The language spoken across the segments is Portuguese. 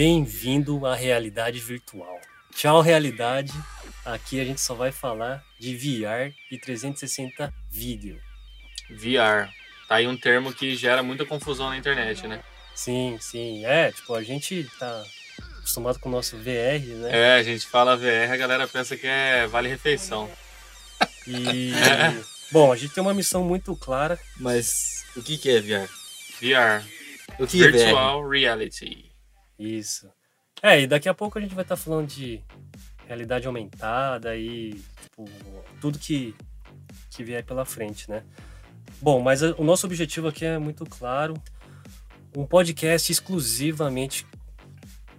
bem-vindo à realidade virtual. Tchau, realidade. Aqui a gente só vai falar de VR e 360 vídeo. VR. Tá aí um termo que gera muita confusão na internet, né? Sim, sim. É, tipo, a gente tá acostumado com o nosso VR, né? É, a gente fala VR, a galera pensa que é vale refeição. E. Bom, a gente tem uma missão muito clara. Mas o que, que é VR? VR. O que é Virtual Reality. Isso. É, e daqui a pouco a gente vai estar falando de realidade aumentada e tipo, tudo que, que vier pela frente, né? Bom, mas o nosso objetivo aqui é muito claro. Um podcast exclusivamente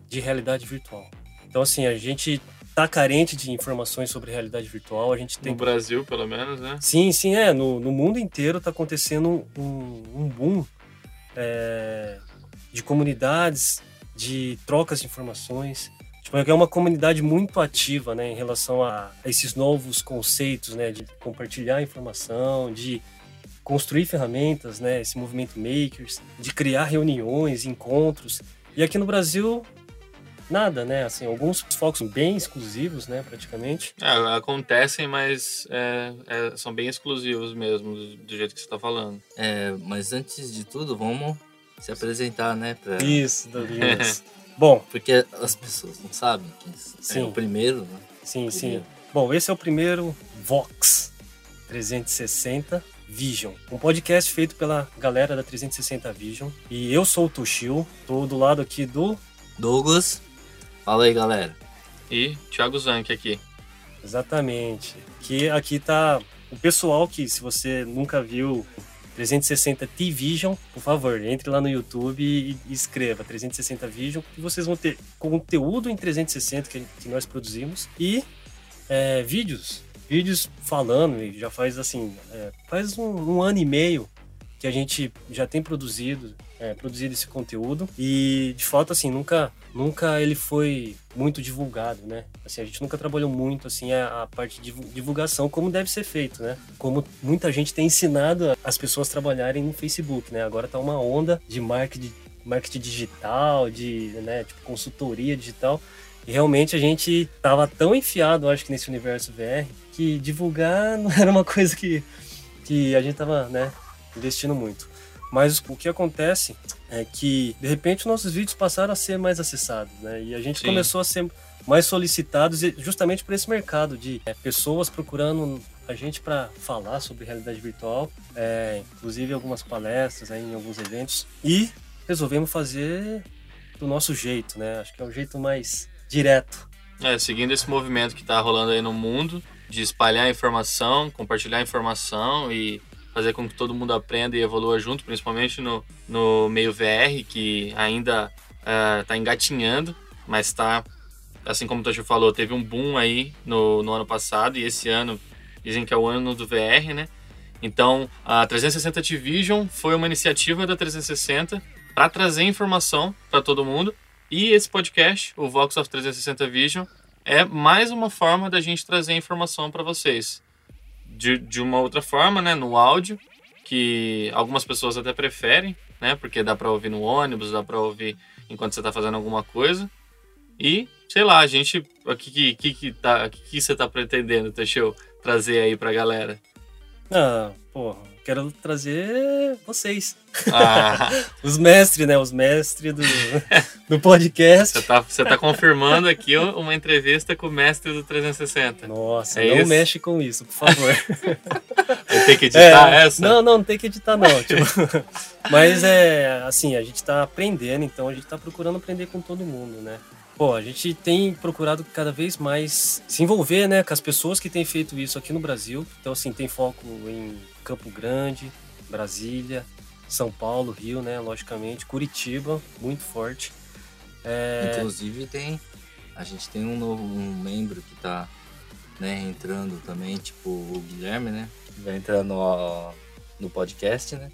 de realidade virtual. Então, assim, a gente tá carente de informações sobre realidade virtual. A gente tem. No Brasil, pelo menos, né? Sim, sim, é. No, no mundo inteiro tá acontecendo um, um boom é, de comunidades, de trocas de informações. Tipo, é uma comunidade muito ativa, né, em relação a, a esses novos conceitos, né, de compartilhar informação, de construir ferramentas, né, esse movimento makers, de criar reuniões, encontros. E aqui no Brasil nada, né? Assim, alguns focos bem exclusivos, né? Praticamente. É, acontecem, mas é, é, são bem exclusivos mesmo, do, do jeito que você está falando. É, mas antes de tudo, vamos se apresentar, né? Pra... Isso, Douglas. Bom, porque as pessoas não sabem que isso é sim. é o primeiro, né? Sim, primeiro. sim. Bom, esse é o primeiro Vox 360 Vision, um podcast feito pela galera da 360 Vision. E eu sou o Toshio, tô do lado aqui do Douglas. Fala aí, galera. E Thiago Zanck aqui. Exatamente. Que aqui tá o pessoal que, se você nunca viu 360 T-Vision, por favor, entre lá no YouTube e, escreva 360 Vision, que vocês vão ter conteúdo em 360 que, que nós produzimos e é, vídeos. Vídeos falando, e já faz assim, é, faz um, um ano e meio que a gente já tem produzido, é, produzido esse conteúdo e de fato assim nunca nunca ele foi muito divulgado, né? Assim a gente nunca trabalhou muito assim a, a, parte de divulgação como deve ser feito, né? Como muita gente tem ensinado as pessoas trabalharem no Facebook, né? Agora tá uma onda de marketing, marketing digital, de né, tipo, consultoria digital. E realmente a gente tava tão enfiado, acho que nesse universo VR, que divulgar não era uma coisa que, que a gente tava, né, investindo muito. Mas o que acontece é que, de repente, nossos vídeos passaram a ser mais acessados, né? E a gente Sim. começou a ser mais solicitados justamente por esse mercado de é, pessoas procurando a gente para falar sobre realidade virtual, é, inclusive algumas palestras aí em alguns eventos. E resolvemos fazer do nosso jeito, né? Acho que é o jeito mais direto. É, seguindo esse movimento que está rolando aí no mundo, de espalhar informação, compartilhar informação e fazer com que todo mundo aprenda e evolua junto, principalmente no, no meio VR, que ainda está uh, engatinhando, mas está, assim como o Toshi falou, teve um boom aí no, no ano passado e esse ano dizem que é o ano do VR, né? Então, a 360 T-Vision foi uma iniciativa da 360 para trazer informação para todo mundo e esse podcast, o Vox of 360 Vision, é mais uma forma da gente trazer informação para vocês de, de uma outra forma, né, no áudio, que algumas pessoas até preferem, né, porque dá para ouvir no ônibus, dá para ouvir enquanto você está fazendo alguma coisa. E, sei lá, a gente, o que que, que, tá, que, que você tá pretendendo, Teixeu, trazer aí pra galera? Ah, porra, quero trazer vocês. Ah. Os mestres, né? Os mestres do, do podcast. Você tá, você tá confirmando aqui uma entrevista com o mestre do 360. Nossa, é não isso? mexe com isso, por favor. Tem que editar é, essa? Não, não, não tem que editar não. Tipo, mas é assim, a gente tá aprendendo, então a gente tá procurando aprender com todo mundo, né? Pô, a gente tem procurado cada vez mais se envolver, né, com as pessoas que têm feito isso aqui no Brasil. Então, assim, tem foco em Campo Grande, Brasília, São Paulo, Rio, né, logicamente, Curitiba, muito forte. É... Inclusive tem, a gente tem um novo um membro que tá, né, entrando também, tipo o Guilherme, né, vai entrar no, no podcast, né.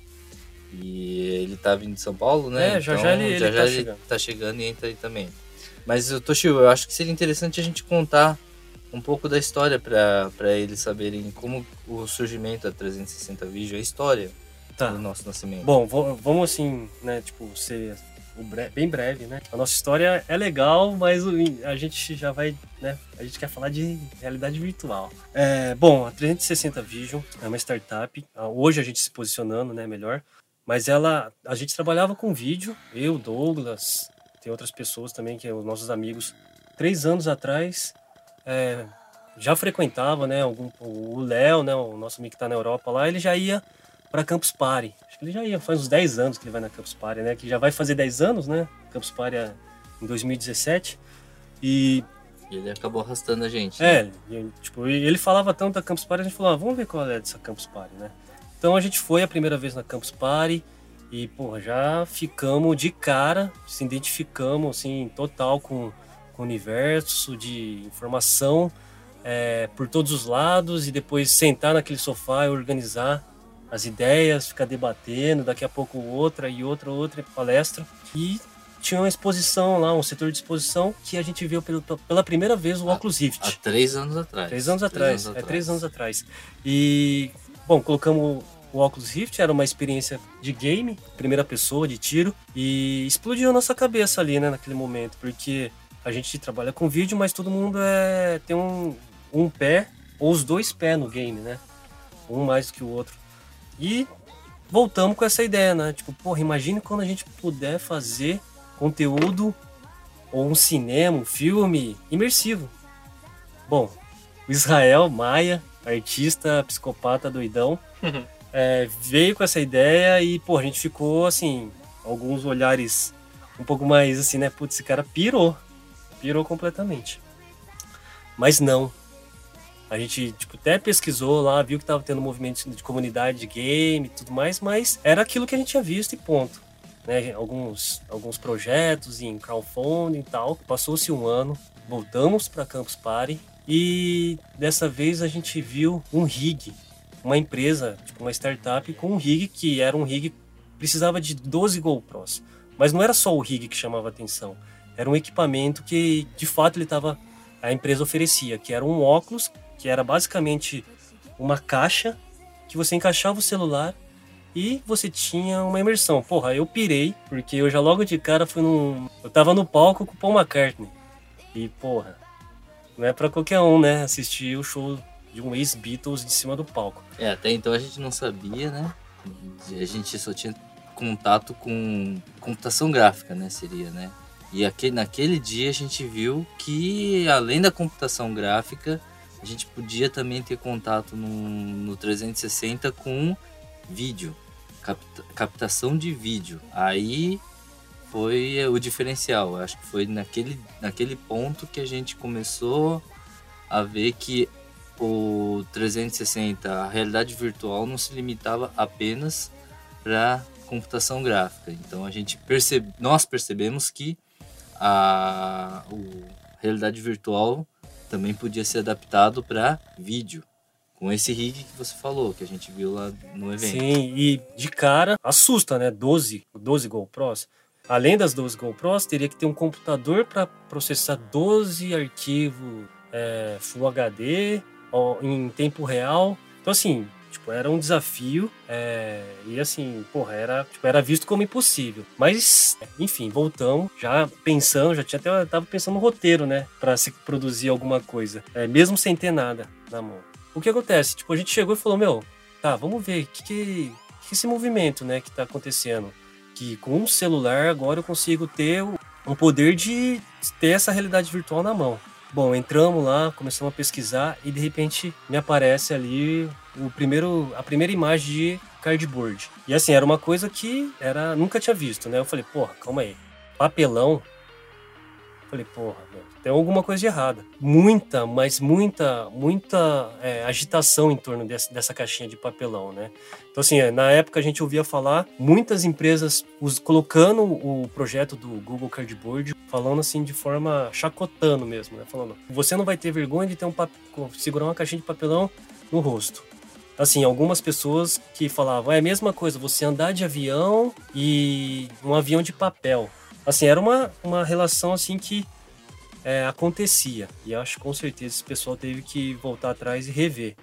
E ele tá vindo de São Paulo, né? É, já então, já ele, já, ele, já tá, ele chegando. tá chegando e entra aí também. Mas, Toshio, eu acho que seria interessante a gente contar um pouco da história para eles saberem como o surgimento da 360 Video, a história tá. do nosso nascimento. Bom, vamos assim, né, tipo, ser bem breve, né? A nossa história é legal, mas a gente já vai, né? A gente quer falar de realidade virtual. É, bom, a 360 Vision é uma startup. Hoje a gente se posicionando, né? Melhor. Mas ela, a gente trabalhava com vídeo, eu, Douglas, tem outras pessoas também que os nossos amigos. Três anos atrás, é, já frequentava, né? Algum, o Léo, né? O nosso amigo que está na Europa lá, ele já ia para Campus Party. Acho que ele já ia, faz uns 10 anos que ele vai na Campus Party, né? Que já vai fazer 10 anos, né? Campus Party é em 2017. E ele acabou arrastando a gente. É, né? e, tipo, ele falava tanto da Campus Party, a gente falou, ah, vamos ver qual é dessa Campus Party, né? Então a gente foi a primeira vez na Campus Party e, porra, já ficamos de cara, se identificamos, assim, total com, com o universo de informação é, por todos os lados e depois sentar naquele sofá e organizar as ideias, ficar debatendo, daqui a pouco outra e outra, outra palestra. E tinha uma exposição lá, um setor de exposição que a gente viu pela, pela primeira vez o Oculus Rift. Há três anos atrás. Três anos atrás, três anos é atrás. três anos atrás. E, bom, colocamos o Oculus Rift, era uma experiência de game, primeira pessoa, de tiro, e explodiu a nossa cabeça ali, né, naquele momento, porque a gente trabalha com vídeo, mas todo mundo é, tem um, um pé, ou os dois pés no game, né? Um mais do que o outro. E voltamos com essa ideia, né? Tipo, porra, imagine quando a gente puder fazer conteúdo ou um cinema, um filme imersivo. Bom, o Israel Maia, artista, psicopata, doidão, é, veio com essa ideia e, pô, a gente ficou assim, alguns olhares um pouco mais assim, né? Putz, esse cara pirou. Pirou completamente. Mas não, a gente, tipo, até pesquisou lá, viu que tava tendo movimento de comunidade de game e tudo mais, mas era aquilo que a gente tinha visto e ponto. Né? Alguns, alguns projetos em crowdfunding e tal. Passou-se um ano, voltamos para Campus Party e dessa vez a gente viu um rig, uma empresa, tipo uma startup com um rig que era um rig precisava de 12 GoPros. Mas não era só o rig que chamava atenção, era um equipamento que de fato ele estava a empresa oferecia, que era um óculos que era basicamente uma caixa que você encaixava o celular e você tinha uma imersão. Porra, eu pirei, porque eu já logo de cara fui num. Eu tava no palco com o Paul McCartney. E, porra, não é pra qualquer um, né? Assistir o show de um ex-Beatles de cima do palco. É, até então a gente não sabia, né? A gente só tinha contato com computação gráfica, né? Seria, né? E aquele, naquele dia a gente viu que, além da computação gráfica, a gente podia também ter contato no, no 360 com vídeo, capta, captação de vídeo. Aí foi o diferencial. Acho que foi naquele, naquele ponto que a gente começou a ver que o 360, a realidade virtual, não se limitava apenas para computação gráfica. Então a gente percebe, nós percebemos que a, a realidade virtual também podia ser adaptado para vídeo. Com esse rig que você falou, que a gente viu lá no evento. Sim, e de cara assusta, né? 12, 12 GoPros. Além das 12 GoPros, teria que ter um computador para processar 12 arquivos é, Full HD em tempo real. Então, assim, Tipo, era um desafio é, e assim, porra, era, tipo, era visto como impossível. Mas, enfim, voltamos, já pensando, já tinha até tava pensando no roteiro, né, para se produzir alguma coisa, é, mesmo sem ter nada na mão. O que acontece? Tipo, a gente chegou e falou, meu, tá, vamos ver o que, que, que esse movimento, né, que tá acontecendo. Que com um celular agora eu consigo ter um poder de ter essa realidade virtual na mão. Bom, entramos lá, começamos a pesquisar e de repente me aparece ali o primeiro, a primeira imagem de cardboard. E assim, era uma coisa que era nunca tinha visto, né? Eu falei, porra, calma aí. Papelão? Falei, porra, meu, tem alguma coisa de errada. Muita, mas muita, muita é, agitação em torno dessa, dessa caixinha de papelão, né? Então, assim, é, na época a gente ouvia falar muitas empresas os, colocando o projeto do Google Cardboard, falando assim de forma chacotando mesmo, né? Falando, você não vai ter vergonha de ter um segurar uma caixinha de papelão no rosto assim, algumas pessoas que falavam, é a mesma coisa, você andar de avião e um avião de papel. Assim, era uma, uma relação assim que é, acontecia. E acho que com certeza esse pessoal teve que voltar atrás e rever.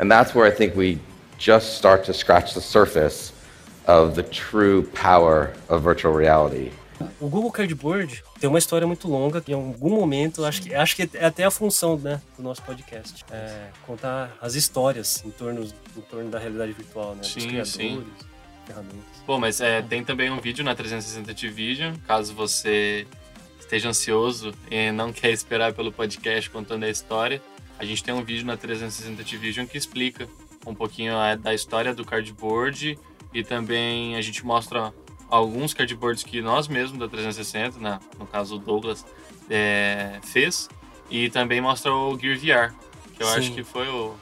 And that's where I think we just start to scratch the surface of the true power of virtual reality. O Google Cardboard tem uma história muito longa que em algum momento, acho que, acho que é até a função né, do nosso podcast. É contar as histórias em torno, em torno da realidade virtual, né? Sim, dos criadores, sim. ferramentas. Bom, mas é, tem também um vídeo na 360 Division, caso você esteja ansioso e não quer esperar pelo podcast contando a história. A gente tem um vídeo na 360 Division que explica um pouquinho é, da história do cardboard e também a gente mostra alguns cardboards que nós mesmos da 360, né, no caso o Douglas, é, fez. E também mostra o Gear VR, que eu Sim. acho que foi o.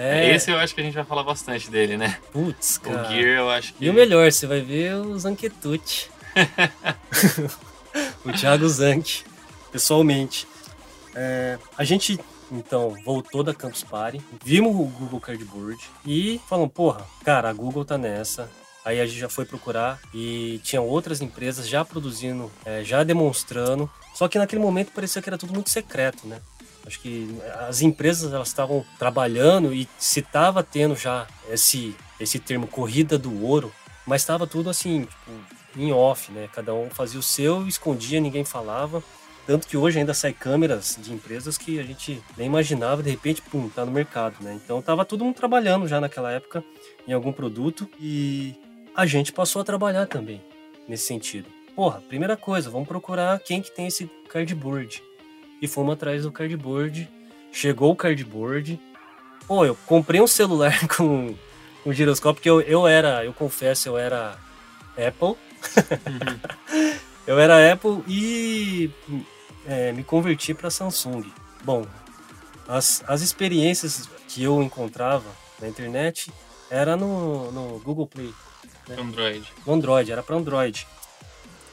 É, Esse eu acho que a gente vai falar bastante dele, né? putz, O cara. Gear eu acho que. E o melhor, você vai ver o Zanquetute. o Thiago Zank, pessoalmente. É, a gente, então, voltou da Campus Party, vimos o Google Cardboard e falamos, porra, cara, a Google tá nessa. Aí a gente já foi procurar e tinha outras empresas já produzindo, é, já demonstrando. Só que naquele momento parecia que era tudo muito secreto, né? Acho que as empresas elas estavam trabalhando e se estava tendo já esse esse termo corrida do ouro, mas estava tudo assim, tipo, em off, né? Cada um fazia o seu, escondia, ninguém falava. Tanto que hoje ainda sai câmeras de empresas que a gente nem imaginava, de repente, pum, tá no mercado, né? Então tava todo mundo trabalhando já naquela época em algum produto e a gente passou a trabalhar também nesse sentido. Porra, primeira coisa, vamos procurar quem que tem esse cardboard. E fomos atrás do cardboard. Chegou o cardboard. Pô, eu comprei um celular com, com giroscópio, porque eu, eu era, eu confesso, eu era Apple. eu era Apple e é, me converti para Samsung. Bom, as, as experiências que eu encontrava na internet era no, no Google Play, Android. no Android, era para Android.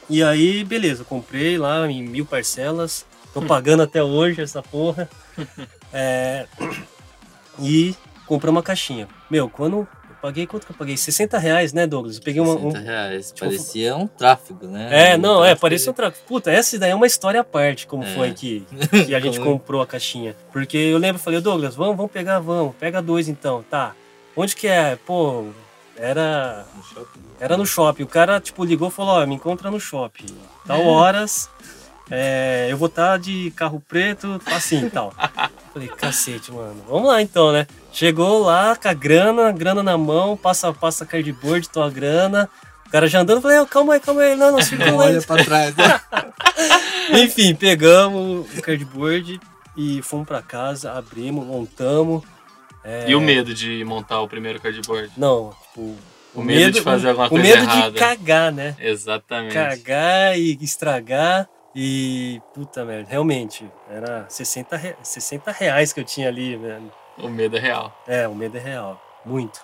E aí, beleza, comprei lá em mil parcelas, tô pagando até hoje essa porra. É, e comprei uma caixinha. Meu, quando eu paguei, quanto que eu paguei? 60 reais, né, Douglas? Eu peguei uma. um- 60 reais. tipo, Parecia um tráfego, né? É, Um não, é, tráfego. parecia um tráfico. Puta, essa daí é uma história à parte, como É. foi que, que a gente Como- comprou a caixinha. Porque eu lembro, eu falei, Douglas, vamos, vamos pegar, vamos, pega dois então, tá. Onde que é? Pô, era No shopping. era no shopping. O cara, tipo, ligou e falou, ó, me encontra no shopping. Tal horas, é, eu vou estar de carro preto, assim, tal. Falei, cacete, mano. Vamos lá então, né? Chegou lá com a grana, grana na mão, passa, passa cardboard, tua grana. O cara já andando, falei, "Ô, calma aí, calma aí, não, não, Não circula aí. olha pra trás. né? Enfim, pegamos o cardboard e fomos pra casa, abrimos, montamos. É, E o medo de montar o primeiro cardboard? Não, tipo... O medo de fazer alguma o coisa medo errada. de cagar, né? Exatamente. cagar e estragar. E, puta merda, realmente, era 60, re- 60 reais que eu tinha ali, velho. O medo é real. É, o medo é real, muito.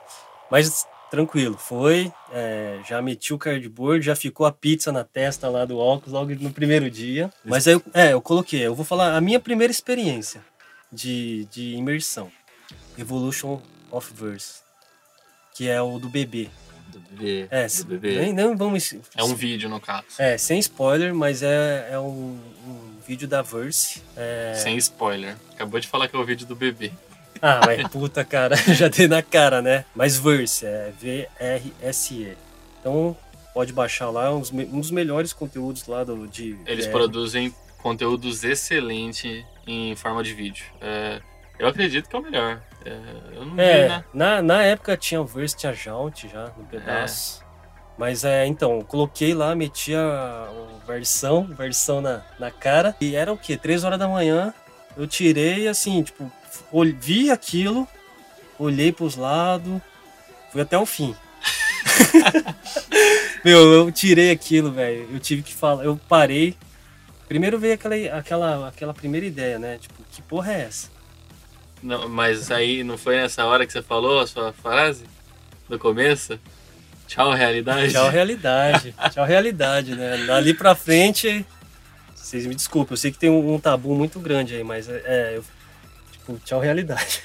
Mas tranquilo, foi, é, já meti o cardboard, já ficou a pizza na testa lá do óculos logo no primeiro dia. Mas aí, eu- é, eu coloquei, eu vou falar a minha primeira experiência de, de imersão. Evolution of Verse, que é o do bebê. Do bebê. É, do bebê. nem, nem vamos... É um vídeo, no caso. É, sem spoiler, mas é, é um, um vídeo da Verse. É... Sem spoiler. Acabou de falar que é o vídeo do bebê. Ah, mas puta, cara, já dei na cara, né? Mas Verse, é V-R-S-E. Então, pode baixar lá, um dos, me- um dos melhores conteúdos lá do, de... Eles é, produzem conteúdos excelentes em forma de vídeo. É, eu acredito que é o melhor. É, eu não vi, É, né? na, na época tinha o Verse, tinha Jaunt já, no pedaço. Mas é, então, coloquei lá, meti a, a versão, versão na, na cara. E era o quê? Três horas da manhã, eu tirei assim, tipo, vi aquilo, olhei pros lados, fui até o fim. Meu, eu tirei aquilo, velho. Eu tive que falar, eu parei. Primeiro veio aquela, aquela, aquela primeira ideia, né? Tipo, que porra é essa? Não, mas aí não foi nessa hora que você falou a sua frase? Do começo? Tchau, realidade. Tchau, realidade. Tchau, realidade, né? Dali pra frente, vocês me desculpem, eu sei que tem um, um tabu muito grande aí, mas é, é, eu, tipo, tchau, realidade.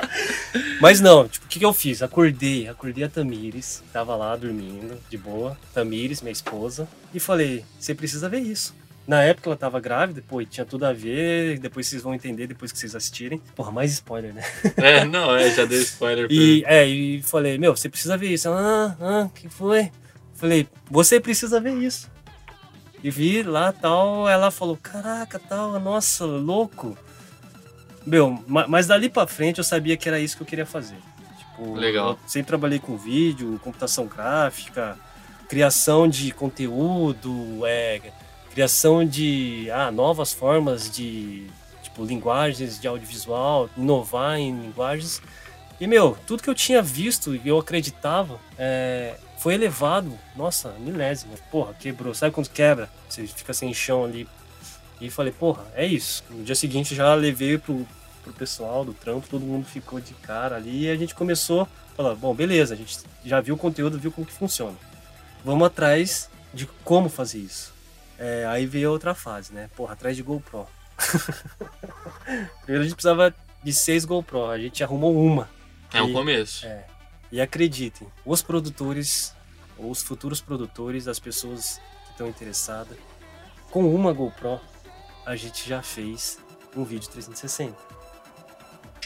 mas não, tipo, o que, que eu fiz? Acordei, acordei a Tamires, tava lá dormindo, de boa, Tamires, minha esposa, e falei, você precisa ver isso. Na época ela tava grávida, pô, e tinha tudo a ver, depois vocês vão entender depois que vocês assistirem. Porra, mais spoiler, né? É, não, é, já deu spoiler. pra- E, é, e falei, meu, você precisa ver isso. Ela, ah, ah, que foi? Falei, você precisa ver isso. E vi lá tal, ela falou, caraca, tal, nossa, louco. Meu, mas dali pra frente eu sabia que era isso que eu queria fazer. Tipo, Legal. Sempre trabalhei com vídeo, computação gráfica, criação de conteúdo, é, criação de ah, novas formas de tipo, linguagens de audiovisual, inovar em linguagens. E, meu, tudo que eu tinha visto e eu acreditava é, foi elevado, nossa, milésima. Porra, quebrou. Sabe quando quebra? Você fica sem chão ali. E falei, porra, é isso. No dia seguinte já levei pro, pro pessoal do trampo, todo mundo ficou de cara ali e a gente começou a falar, bom, beleza, a gente já viu o conteúdo, viu como que funciona. Vamos atrás de como fazer isso. É, aí veio outra fase, né? Porra, atrás de GoPro. Primeiro a gente precisava de seis GoPro, a gente arrumou uma. É o começo. É. E acreditem, os produtores, os futuros produtores, as pessoas que estão interessadas, com uma GoPro, a gente já fez um vídeo 360.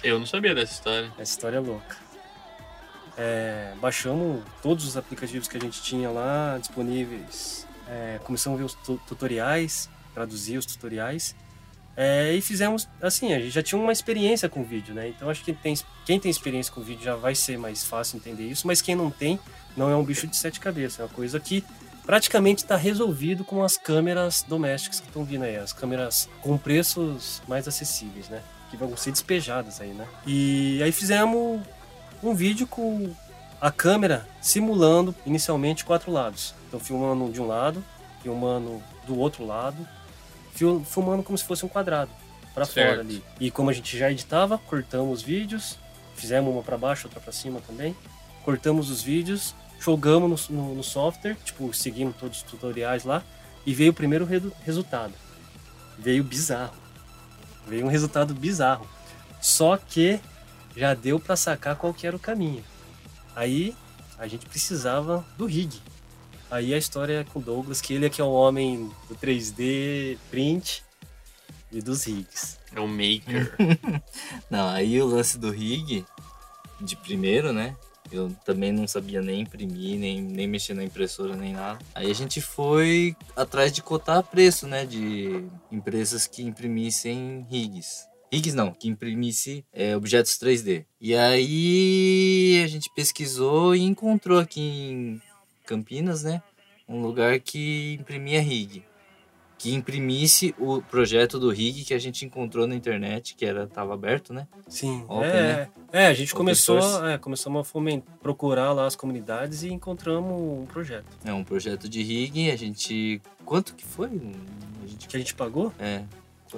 Eu não sabia dessa história. Essa história é louca. É, baixamos todos os aplicativos que a gente tinha lá disponíveis. É, começamos a ver os tutoriais, traduzir os tutoriais. É, e fizemos assim, a gente já tinha uma experiência com vídeo, né? Então acho que tem, quem tem experiência com vídeo já vai ser mais fácil entender isso, mas quem não tem, não é um bicho de sete cabeças, é uma coisa que praticamente está resolvido com as câmeras domésticas que estão vindo aí, as câmeras com preços mais acessíveis, né? Que vão ser despejadas aí, né? E aí fizemos um vídeo com a câmera simulando inicialmente quatro lados. Então filmando de um lado, filmando do outro lado filmando como se fosse um quadrado para fora ali. E como a gente já editava, cortamos os vídeos, fizemos uma para baixo, outra para cima também. Cortamos os vídeos, jogamos no, no, no, software, tipo, seguindo todos os tutoriais lá, e veio o primeiro re resultado. Veio bizarro. Veio um resultado bizarro. Só que já deu para sacar qual que era o caminho. Aí a gente precisava do rig. Aí a história é com o Douglas, que ele é que é o homem do 3D print e dos rigs. É o maker. não, aí o lance do rig, de primeiro, né? Eu também não sabia nem imprimir, nem, nem mexer na impressora, nem nada. Aí a gente foi atrás de cotar preço, né? De empresas que imprimissem rigs. Rigs não, que imprimisse é, objetos 3D. E aí a gente pesquisou e encontrou aqui em Campinas, né? Um lugar que imprimia rig. Que imprimisse o projeto do rig que a gente encontrou na internet, que era tava aberto, né? Sim. Open, é, né? é, a gente Open começou, é, começamos a fomentar, procurar lá as comunidades e encontramos um projeto. É, um projeto de rig. A gente. Quanto que foi? A gente... Que a gente pagou? É.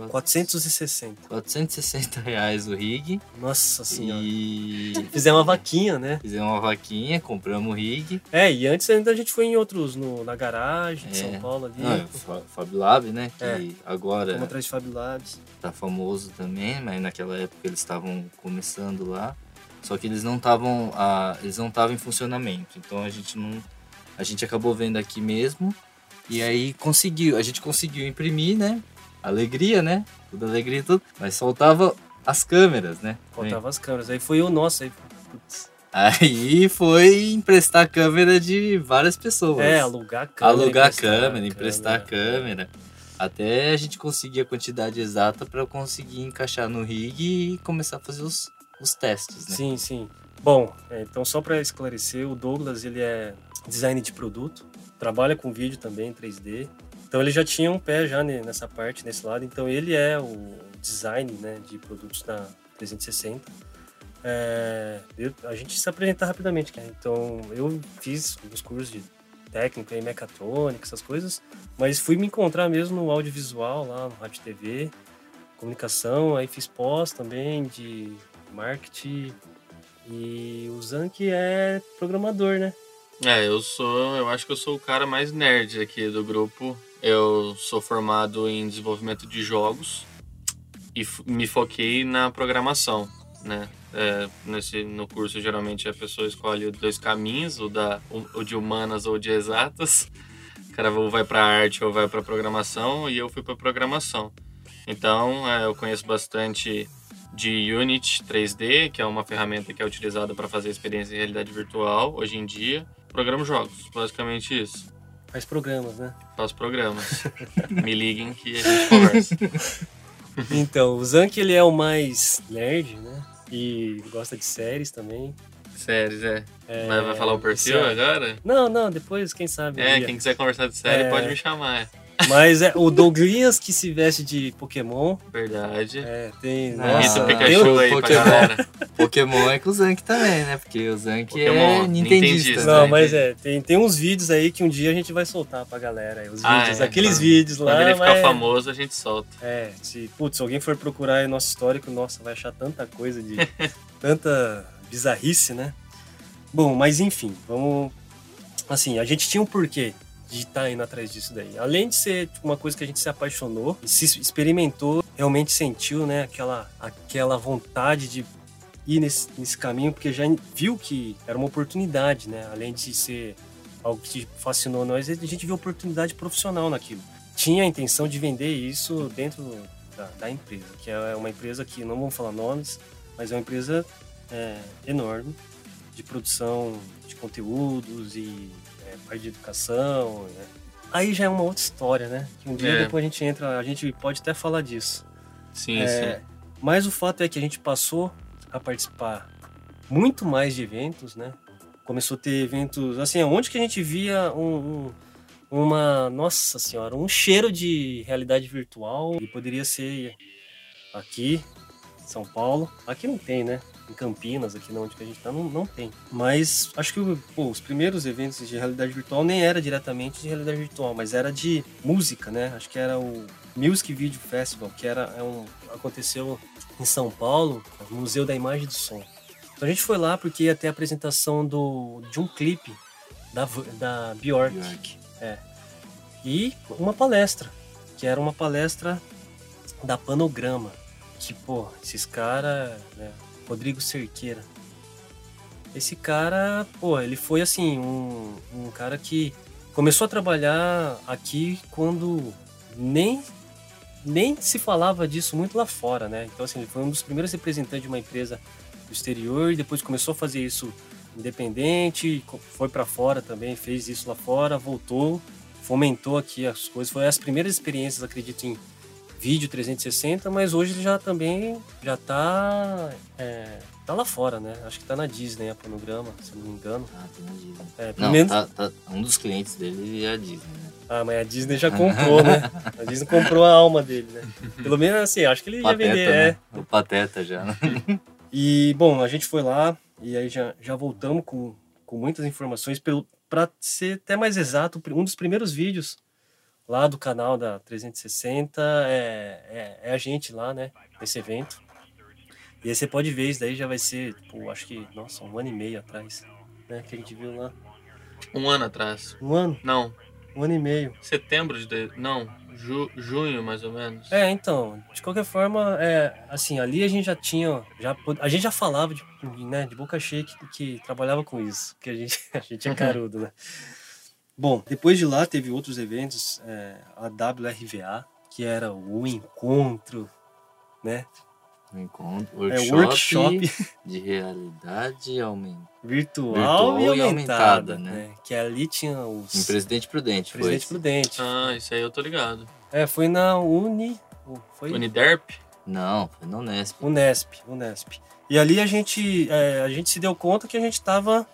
460. 460 reais o rig. Nossa senhora. E. Fizemos uma vaquinha, né? Fizemos uma vaquinha, compramos o rig. É, e antes ainda a gente foi em outros, no, na garagem de é. São Paulo ali. Não, Fab né? Que é. agora. Vamos atrás de Fab Labs. Tá famoso também, mas naquela época eles estavam começando lá. Só que eles não estavam. Eles não estavam em funcionamento. Então a gente não. A gente acabou vendo aqui mesmo. E aí conseguiu, a gente conseguiu imprimir, né? Alegria, né? Tudo alegria e tudo. Mas soltava as câmeras, né? Faltava as câmeras. Aí foi o nosso. Aí, putz. aí foi emprestar câmera de várias pessoas. É, alugar câmera. Alugar câmera, emprestar câmera. câmera. Até a gente conseguir a quantidade exata para conseguir encaixar no rig e começar a fazer os, os testes, né? Sim, sim. Bom, é, então só para esclarecer, o Douglas ele é design de produto, trabalha com vídeo também 3D, então ele já tinha um pé já nessa parte, nesse lado. Então ele é o design né, de produtos da 360. É, eu, a gente se apresenta rapidamente. Né? Então eu fiz os cursos de técnica e mecatrônica, essas coisas, mas fui me encontrar mesmo no audiovisual lá no Rádio TV, comunicação, aí fiz pós também de marketing e o Zank é programador, né? É, eu sou, eu acho que eu sou o cara mais nerd aqui do grupo. Eu sou formado em desenvolvimento de jogos e me foquei na programação, né? É, nesse, no curso, geralmente, a pessoa escolhe dois caminhos, o, da, o de humanas ou de exatas. O cara ou vai para arte ou vai para programação, e eu fui para programação. Então, é, eu conheço bastante de Unity 3D, que é uma ferramenta que é utilizada para fazer experiência em realidade virtual hoje em dia. Programo jogos, basicamente isso. Faz programas, né? Faz programas. Me liguem que a gente conversa. Então, o Zank ele é o mais nerd, né? E gosta de séries também. Séries, é. É, Mas vai falar o perfil agora? Não, não, depois, quem sabe. É, quem quiser conversar de série É. pode me chamar. Mas é o Douglas que se veste de Pokémon. Verdade. É, tem. Nossa, Nossa, Pikachu tem o- aí pra Pokémon. galera. Pokémon é com o Zank também, né? Porque o Zank Pokémon, é nintendista. nintendista. Não, né? mas é, tem, tem uns vídeos aí que um dia a gente vai soltar pra galera. aí, Os Ah, vídeos, é, aqueles quando- vídeos lá. Quando ele ficar mas- famoso, a gente solta. É, se, putz, se alguém for procurar aí nosso histórico, nossa, vai achar tanta coisa de. tanta bizarrice, né? Bom, mas enfim, vamos. Assim, a gente tinha um porquê de estar indo atrás disso daí. Além de ser tipo, uma coisa que a gente se apaixonou, se experimentou, realmente sentiu, né, aquela, aquela vontade de ir nesse, nesse caminho, porque já viu que era uma oportunidade, né? Além de ser algo que fascinou nós, a gente viu oportunidade profissional naquilo. Tinha a intenção de vender isso dentro da, da empresa, que é uma empresa que, não vamos falar nomes, mas é uma empresa é, enorme de produção de conteúdos e parte de educação. né? Aí já é uma outra história, né? Que um dia É. depois a gente entra, a gente pode até falar disso. Sim, É, sim. mas o fato é que a gente passou a participar muito mais de eventos, né? Começou a ter eventos, assim, onde que a gente via um, um- uma, nossa senhora, um cheiro de realidade virtual e poderia ser aqui, São Paulo. Aqui não tem, né? Em Campinas, aqui onde a gente tá, não, não tem. Mas acho que pô, os primeiros eventos de realidade virtual nem era diretamente de realidade virtual, mas era de música, né? Acho que era o Music Video Festival, que era é um, aconteceu em São Paulo, no Museu da Imagem e do Som. Então a gente foi lá porque ia ter a apresentação do, de um clipe da, da Bjork Bjork. e uma palestra, que era uma palestra da Panograma, que, pô, esses caras, né, Rodrigo Cerqueira, esse cara, pô, ele foi assim, um, um cara que começou a trabalhar aqui quando nem nem se falava disso muito lá fora, né? Então assim, ele foi um dos primeiros representantes de uma empresa do exterior e depois começou a fazer isso independente, foi para fora também, fez isso lá fora, voltou, fomentou aqui as coisas, foi as primeiras experiências, acredito em vídeo 360, mas hoje ele já também já tá é, tá lá fora, né? Acho que tá na Disney, a Panograma, se eu não me engano. Ah, tem na Disney. É, Não, menos tá, tá- um dos clientes dele é a Disney, né? Ah, mas a Disney já comprou, né? A Disney comprou a alma dele, né? Pelo menos assim, acho que ele ia Pateta, vender, é. né? O Pateta já, né? E, bom, a gente foi lá e aí já, já voltamos com, com muitas informações. Pelo, pra ser até mais exato, um dos primeiros vídeos lá do canal da 360 é, é, é a gente lá, né? Nesse evento. E aí você pode ver, isso daí já vai ser, tipo, acho que, nossa, um ano e meio atrás, né? Que a gente viu lá. Um ano atrás. Um ano, Não, um ano e meio. setembro de. Não, ju- junho mais ou menos. É, então, de qualquer forma, é, assim, ali a gente já tinha, já, a gente já falava de, né, de boca cheia que, que trabalhava com isso, que a gente, a gente é carudo, né? Bom, depois de lá teve outros eventos, é, a WRVA, que era o encontro, né? Um encontro, É, workshop, workshop de realidade aumentada. virtual, Virtual e aumentada, aumentada, né? né? Que ali tinha os... Em Presidente Prudente, foi. Presidente esse. Prudente. Ah, isso aí eu tô ligado. É, foi na Uni... Foi Uniderp? Não, foi no Unesp. Unesp, Unesp. E ali a gente, é, a gente se deu conta que a gente estava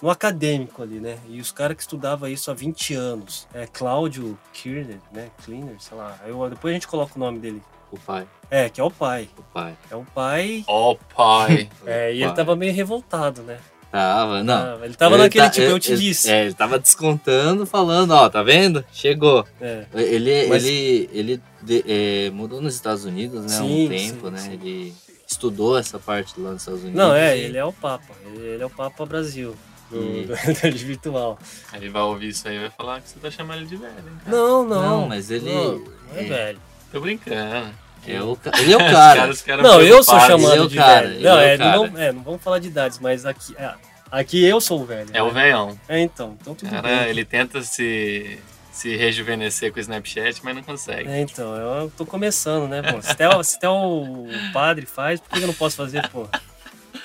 no acadêmico ali, né? E os caras que estudavam isso há 20 anos. É Cláudio Kirner, né? Cleaner, sei lá. Eu, depois a gente coloca o nome dele. O pai. É, que é o pai. O pai. É o pai. Ó, pai. É, e O ele tava meio revoltado, né? Tava, não. Ah, ele tava naquele tá- tipo, eu ele- te ele- disse. É, ele tava descontando, falando, ó, tá vendo? Chegou. É. Ele, Mas- ele, ele de- é, mudou nos Estados Unidos, né? Sim, um tempo, sim, né? sim. Ele estudou essa parte lá nos Estados Unidos. Não, é, e- ele é o Papa. Ele, ele é o Papa Brasil. Do, E- do, do virtual. Aí Ele vai ouvir isso aí e vai falar que você tá chamando ele de velho, hein, cara? Não, não. Não, mas ele- Não, não é, é. velho. Tô brincando. É o, ca- ele é o Os cara. caras ficaram Não, eu sou chamado Ele é o de cara, velho. ele Não, é o é, não, é, não vamos falar de idades, mas aqui, é, aqui eu sou o velho. É o né? velhão. É, então, então tudo Cara, bem. ele tenta se, se rejuvenescer com o Snapchat, mas não consegue. É, então, eu tô começando, né, pô? Se até, o- se até o padre faz, por que eu não posso fazer, pô?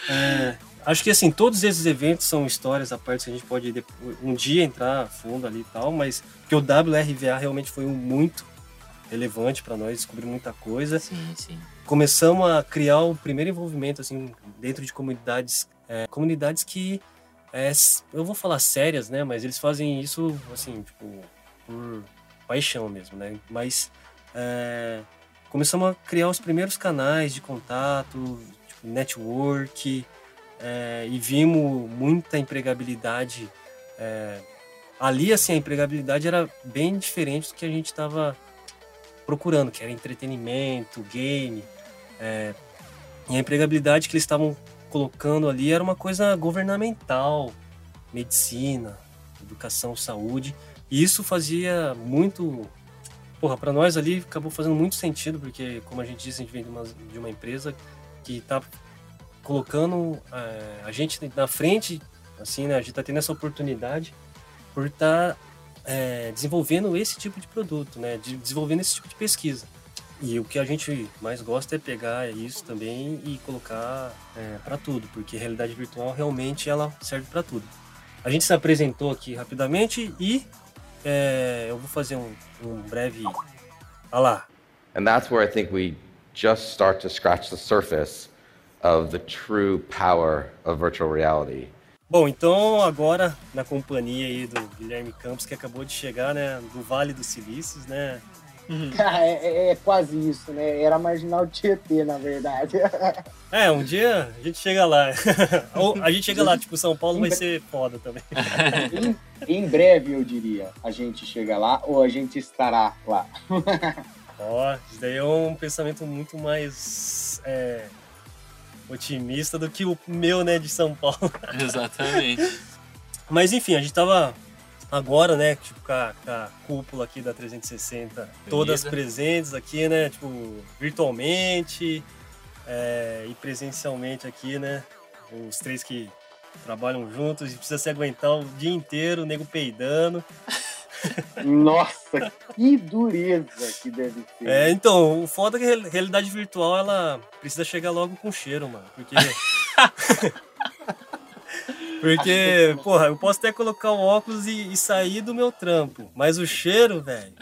É, acho que assim, todos esses eventos são histórias à parte que a gente pode um dia entrar a fundo ali e tal, mas que o WRVA realmente foi um muito relevante para nós, descobrir muita coisa. Sim, sim. Começamos a criar o primeiro envolvimento assim dentro de comunidades, é, comunidades que é, eu vou falar sérias, né? Mas eles fazem isso assim, tipo, por paixão mesmo, né? Mas é, começamos a criar os primeiros canais de contato, tipo, network, é, e vimos muita empregabilidade. É, ali, assim, a empregabilidade era bem diferente do que a gente estava procurando, que era entretenimento, game. É, e a empregabilidade que eles estavam colocando ali era uma coisa governamental, medicina, educação, saúde. E isso fazia muito. Porra, para nós ali acabou fazendo muito sentido, porque, como a gente disse, a gente vem de uma, de uma empresa que está colocando é, a gente na frente, assim, né? A gente está tendo essa oportunidade por estar tá, é, desenvolvendo esse tipo de produto, né? De, desenvolvendo esse tipo de pesquisa. E o que a gente mais gosta é pegar isso também e colocar é, para tudo, porque realidade virtual realmente ela serve para tudo. A gente se apresentou aqui rapidamente e é, eu vou fazer um, um breve. Olha lá. And that's where I think we just start to scratch the surface of the true power of virtual reality. Bom, então agora na companhia aí do Guilherme Campos, que acabou de chegar, né, do Vale dos Silícios, né, Uhum. É, é, é, quase isso, né? Era marginal Tietê, na verdade. É, um dia a gente chega lá. Ou a gente chega lá, tipo, São Paulo vai ser foda também. Em, em, breve, eu diria, a gente chega lá ou a gente estará lá. Ó, isso daí é um pensamento muito mais é, otimista do que o meu, né, de São Paulo. Exatamente. Mas enfim, a gente tava agora, né, tipo, com a, com a cúpula aqui da 360, todas presentes aqui, né, tipo, virtualmente é, e presencialmente aqui, né, os três que trabalham juntos e precisa se aguentar o dia inteiro, o nego peidando. Nossa, que dureza que deve ser. É, então, o foda é que a realidade virtual, ela precisa chegar logo com cheiro, mano, porque... Porque, porra, eu posso até colocar o óculos e, e sair do meu trampo, mas o cheiro, velho.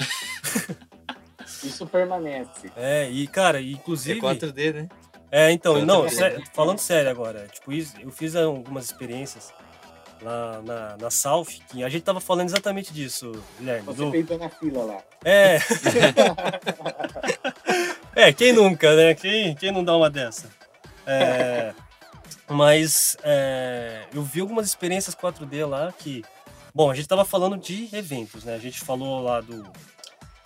Isso permanece. É, e cara, inclusive. É 4D, né? É, então, não, sé... falando sério agora, tipo, eu fiz algumas experiências lá na, na South, que a gente tava falando exatamente disso, Guilherme. Você do... na fila lá. É. é, quem nunca, né? Quem, quem não dá uma dessa? É. Mas é, eu vi algumas experiências 4D lá que. Bom, a gente estava falando de eventos, né? A gente falou lá do.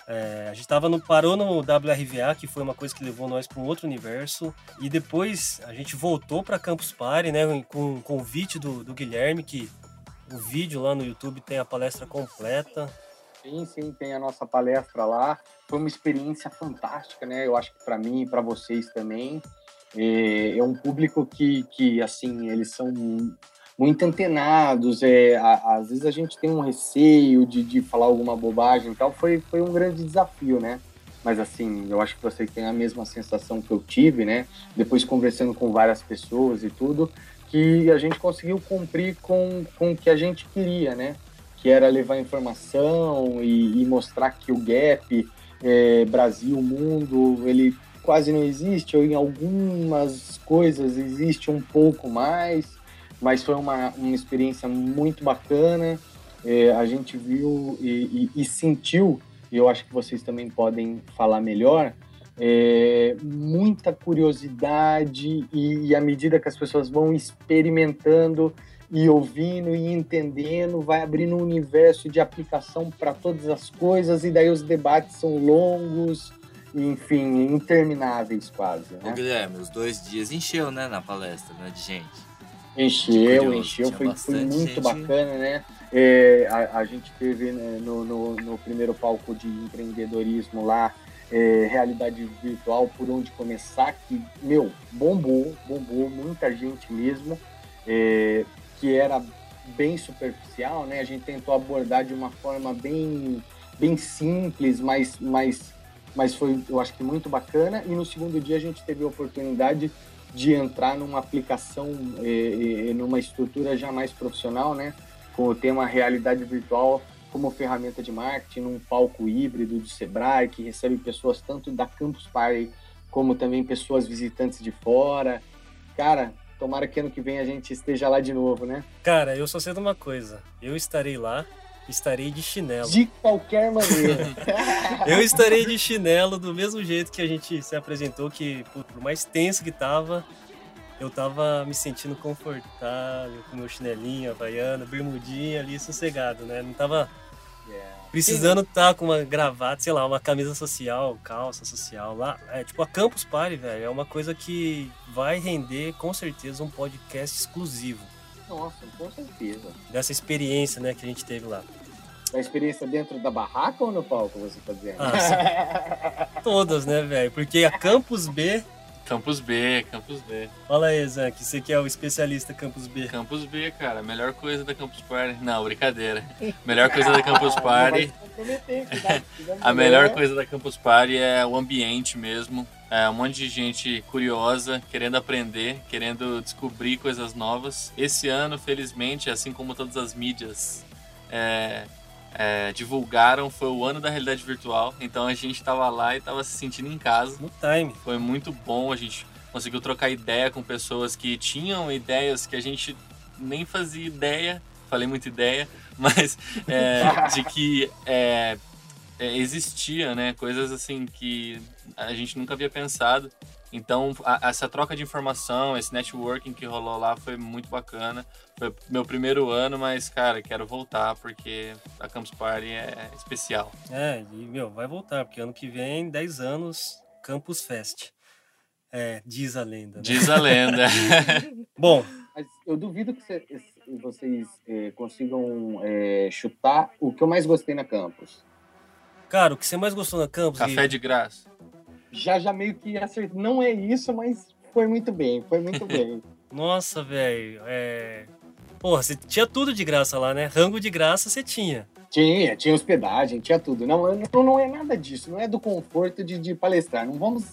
É, a gente tava no, parou no WRVA, que foi uma coisa que levou nós para um outro universo. E depois a gente voltou para Campus Party, né? Com o convite do, do Guilherme, que o vídeo lá no YouTube tem a palestra completa. Sim, sim, tem a nossa palestra lá. Foi uma experiência fantástica, né? Eu acho que para mim e para vocês também. É, é um público que, que, assim, eles são muito antenados, é, a, às vezes a gente tem um receio de, de falar alguma bobagem e tal, foi, foi um grande desafio, né? Mas assim, eu acho que vocês têm a mesma sensação que eu tive, né? Depois conversando com várias pessoas e tudo, que a gente conseguiu cumprir com, com o que a gente queria, né? Que era levar informação e, e mostrar que o gap é, Brasil, mundo, ele quase não existe, ou em algumas coisas existe um pouco mais, mas foi uma, uma experiência muito bacana. É, a gente viu e, e, e, sentiu, e eu acho que vocês também podem falar melhor, é, muita curiosidade e, e à medida que as pessoas vão experimentando e ouvindo e entendendo, vai abrindo um universo de aplicação para todas as coisas e daí os debates são longos enfim, intermináveis quase. Né? Ô, Guilherme, os dois dias encheu, né, na palestra, né, de gente. Encheu, encheu, foi, foi muito gente... bacana, né? É, a, a, gente teve né, no, no, no, primeiro palco de empreendedorismo lá, é, realidade virtual, por onde começar, que, meu, bombou, bombou, muita gente mesmo, é, que era bem superficial, né? A gente tentou abordar de uma forma bem, bem simples, mas, mas mas foi, eu acho que muito bacana. E no segundo dia a gente teve a oportunidade de entrar numa aplicação, é, numa estrutura já mais profissional, né? Com o tema realidade virtual como ferramenta de marketing, num palco híbrido do Sebrae, que recebe pessoas tanto da Campus Party como também pessoas visitantes de fora. Cara, tomara que ano que vem a gente esteja lá de novo, né? Cara, eu só sei de uma coisa. Eu estarei lá, estarei de chinelo. De qualquer maneira. eu estarei de chinelo do mesmo jeito que a gente se apresentou, que por mais tenso que tava, eu tava me sentindo confortável com meu chinelinho, havaiana, bermudinha ali, sossegado, né? Não tava Precisando estar tá com uma gravata, sei lá, uma camisa social, calça social lá. É tipo a Campus Party, velho. É uma coisa que vai render com certeza um podcast exclusivo. Nossa, com certeza. Dessa experiência, né, que a gente teve lá. A experiência dentro da barraca ou no palco, você tá dizendo? Ah, Todas, né, velho? Porque a Campus B Campus B, Campus B. Fala aí, Zan, que você que é o especialista Campus B. Campus B, cara, melhor coisa da Campus Party. Não, brincadeira. Melhor coisa da Campus Party. a melhor coisa da Campus Party é o ambiente mesmo. É um monte de gente curiosa, querendo aprender, querendo descobrir coisas novas. Esse ano, felizmente, assim como todas as mídias, é, é, divulgaram foi o ano da realidade virtual. Então a gente estava lá e estava se sentindo em casa. No time. Foi muito bom, a gente conseguiu trocar ideia com pessoas que tinham ideias que a gente nem fazia ideia. Falei muita ideia, mas é, de que é, é, existia, né? Coisas assim que a gente nunca havia pensado. Então, a, essa troca de informação, esse networking que rolou lá foi muito bacana. Foi meu primeiro ano, mas, cara, quero voltar porque a Campus Party é especial. É, e, meu, vai voltar, porque ano que vem, 10 anos, Campus Fest. É, diz a lenda. Né? Diz a lenda. Bom. Mas eu duvido que vocês é, consigam é, chutar o que eu mais gostei na Campus. Cara, o que você mais gostou na Campus? Café de graça já já meio que acertou. Não é isso, mas foi muito bem, foi muito bem. Nossa, velho, é... Porra, você tinha tudo de graça lá, né? Rango de graça você tinha. Tinha, tinha hospedagem, tinha tudo. Não, não, não é nada disso, não é do conforto de, de palestrar. Não vamos.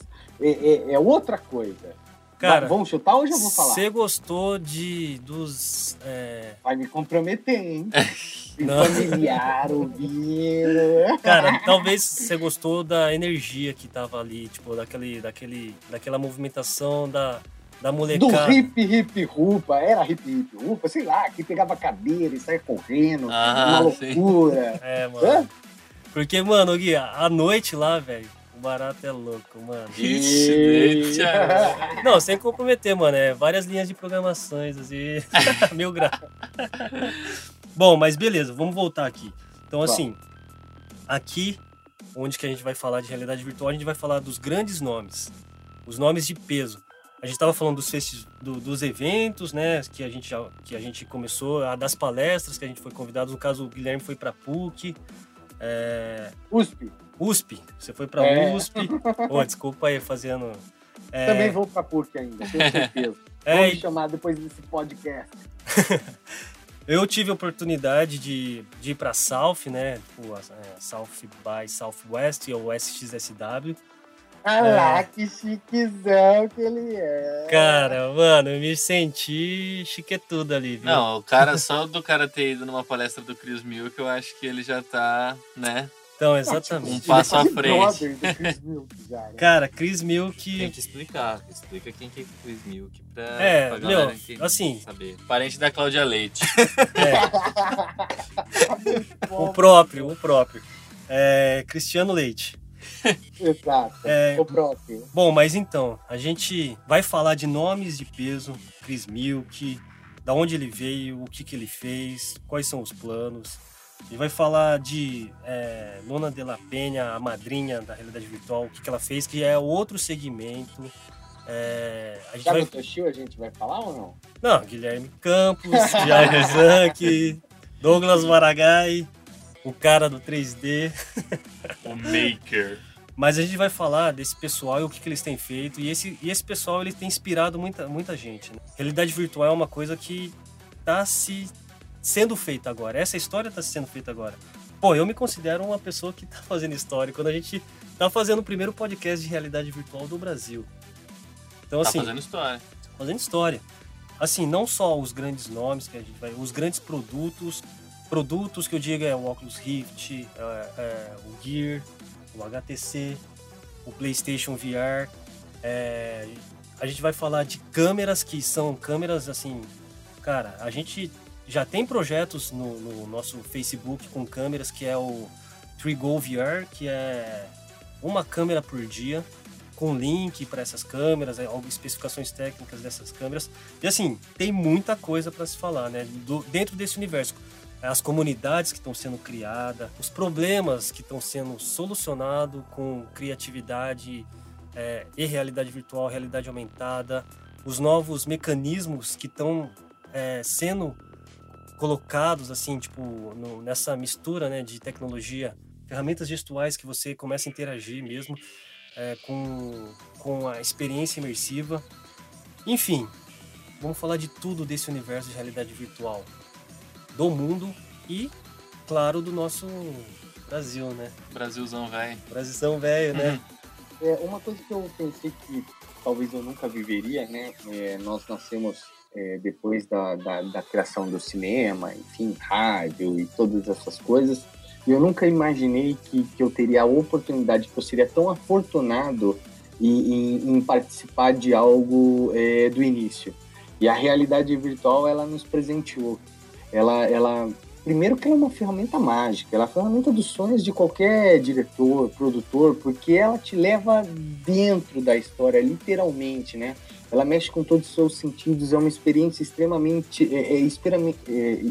É, é, é outra coisa. Cara, vamos chutar ou já vou falar? Você gostou de dos. É... Vai me comprometer, hein? Não. familiar ouvindo. Cara, talvez você gostou da energia que tava ali, tipo, daquele, daquele, daquela movimentação da, da molecada. Do hip hip rupa, era hip hip rupa, sei lá, que pegava cadeira e saia correndo, ah, uma loucura. Sim. É, mano. Hã? Porque, mano, Gui, a noite lá, velho, barato é louco, mano. Ixi, Não, sem comprometer, mano. É várias linhas de programações, assim, mil graus. Bom, mas beleza, vamos voltar aqui. Então, assim, aqui, onde que a gente vai falar de realidade virtual, a gente vai falar dos grandes nomes. Os nomes de peso. A gente estava falando dos, festis, do, dos eventos, né, que a, gente já, que a gente começou, a das palestras que a gente foi convidado. No caso, o Guilherme foi para PUC. É... USP. USP, você foi para é. USP. oh, desculpa aí, fazendo. É... Também vou para PUC ainda, tenho certeza. É, Vou me chamar depois desse podcast. Eu tive a oportunidade de, de ir para South, né? Tipo, é, South by Southwest ou SXSW. Ah lá, é... que chiquezão que ele é. Cara, mano, eu me senti chiquetudo ali, viu? Não, o cara, só do cara ter ido numa palestra do Chris Milk, eu acho que ele já tá, né? Então, exatamente. Um passo à frente. Cara, Chris Milk. Tem que explicar. Explica quem que é Chris Milk pra, é, pra galera meu, assim, saber. Parente da Cláudia Leite. É. o próprio, o próprio. É, Cristiano Leite. Exato, é, o próprio. Bom, mas então, a gente vai falar de nomes de peso, Chris Milk, da onde ele veio, o que, que ele fez, quais são os planos. E vai falar de é, Lona de la Penha, a madrinha da realidade virtual, o que, que ela fez, que é outro segmento. É, a gente Já vai... Toshio a gente vai falar ou não? Não, Guilherme Campos, Jair Zanck, Douglas Maragai, o cara do 3D. o Maker. Mas a gente vai falar desse pessoal e o que, que eles têm feito. E esse, e esse pessoal ele tem inspirado muita, muita gente. Né? Realidade virtual é uma coisa que está se sendo feita agora. Essa história está sendo feita agora. Pô, eu me considero uma pessoa que está fazendo história. Quando a gente está fazendo o primeiro podcast de realidade virtual do Brasil. Então, tá assim, fazendo história. Fazendo história. Assim, não só os grandes nomes que a gente vai, os grandes produtos, produtos que eu digo é o Oculus Rift, é, é, o Gear, o HTC, o PlayStation VR. É, a gente vai falar de câmeras que são câmeras assim, cara, a gente já tem projetos no, no nosso Facebook com câmeras que é o Trigo VR, que é uma câmera por dia com link para essas câmeras, é, especificações técnicas dessas câmeras. E assim, tem muita coisa para se falar, né? Do, dentro desse universo. As comunidades que estão sendo criadas, os problemas que estão sendo solucionados com criatividade é, e realidade virtual, realidade aumentada, os novos mecanismos que estão é, sendo colocados assim, tipo, no, nessa mistura né, de tecnologia, ferramentas gestuais que você começa a interagir mesmo é, com, com a experiência imersiva. Enfim, vamos falar de tudo desse universo de realidade virtual do mundo e, claro, do nosso Brasil, né? Brasilzão velho. Brasilzão velho, né? Uhum. É, uma coisa que eu pensei que talvez eu nunca viveria, né? É, nós nascemos é, depois da, da, da, criação do cinema, enfim, rádio e todas essas coisas. E eu nunca imaginei que, que eu teria a oportunidade, que eu seria tão afortunado em, em, em participar de algo é, do início. E a realidade virtual, ela nos presenteou. Ela, ela, primeiro que ela é uma ferramenta mágica, ela é a ferramenta dos sonhos de qualquer diretor, produtor, porque ela te leva dentro da história, literalmente, né? Ela mexe com todos os seus sentidos, é uma experiência extremamente, é, é, é,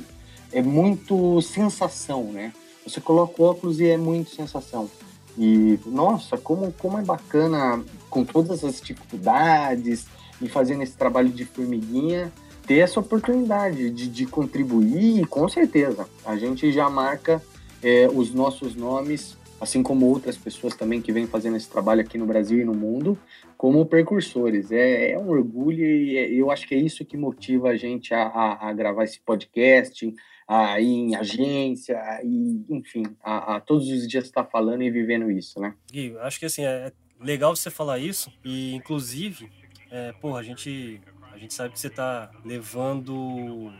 é muito sensação, né? Você coloca o óculos e é muito sensação. E, nossa, como, como é bacana, com todas as dificuldades e fazendo esse trabalho de formiguinha, ter essa oportunidade de, de contribuir, com certeza. A gente já marca é, os nossos nomes, assim como outras pessoas também que vêm fazendo esse trabalho aqui no Brasil e no mundo, como precursores. É, é um orgulho e é, eu acho que é isso que motiva a gente a, a, a gravar esse podcast, a ir em agência, e, enfim, a, a todos os dias estar falando e vivendo isso, né? Gui, acho que assim, é legal você falar isso, e inclusive, é, porra, a gente, a gente sabe que você está levando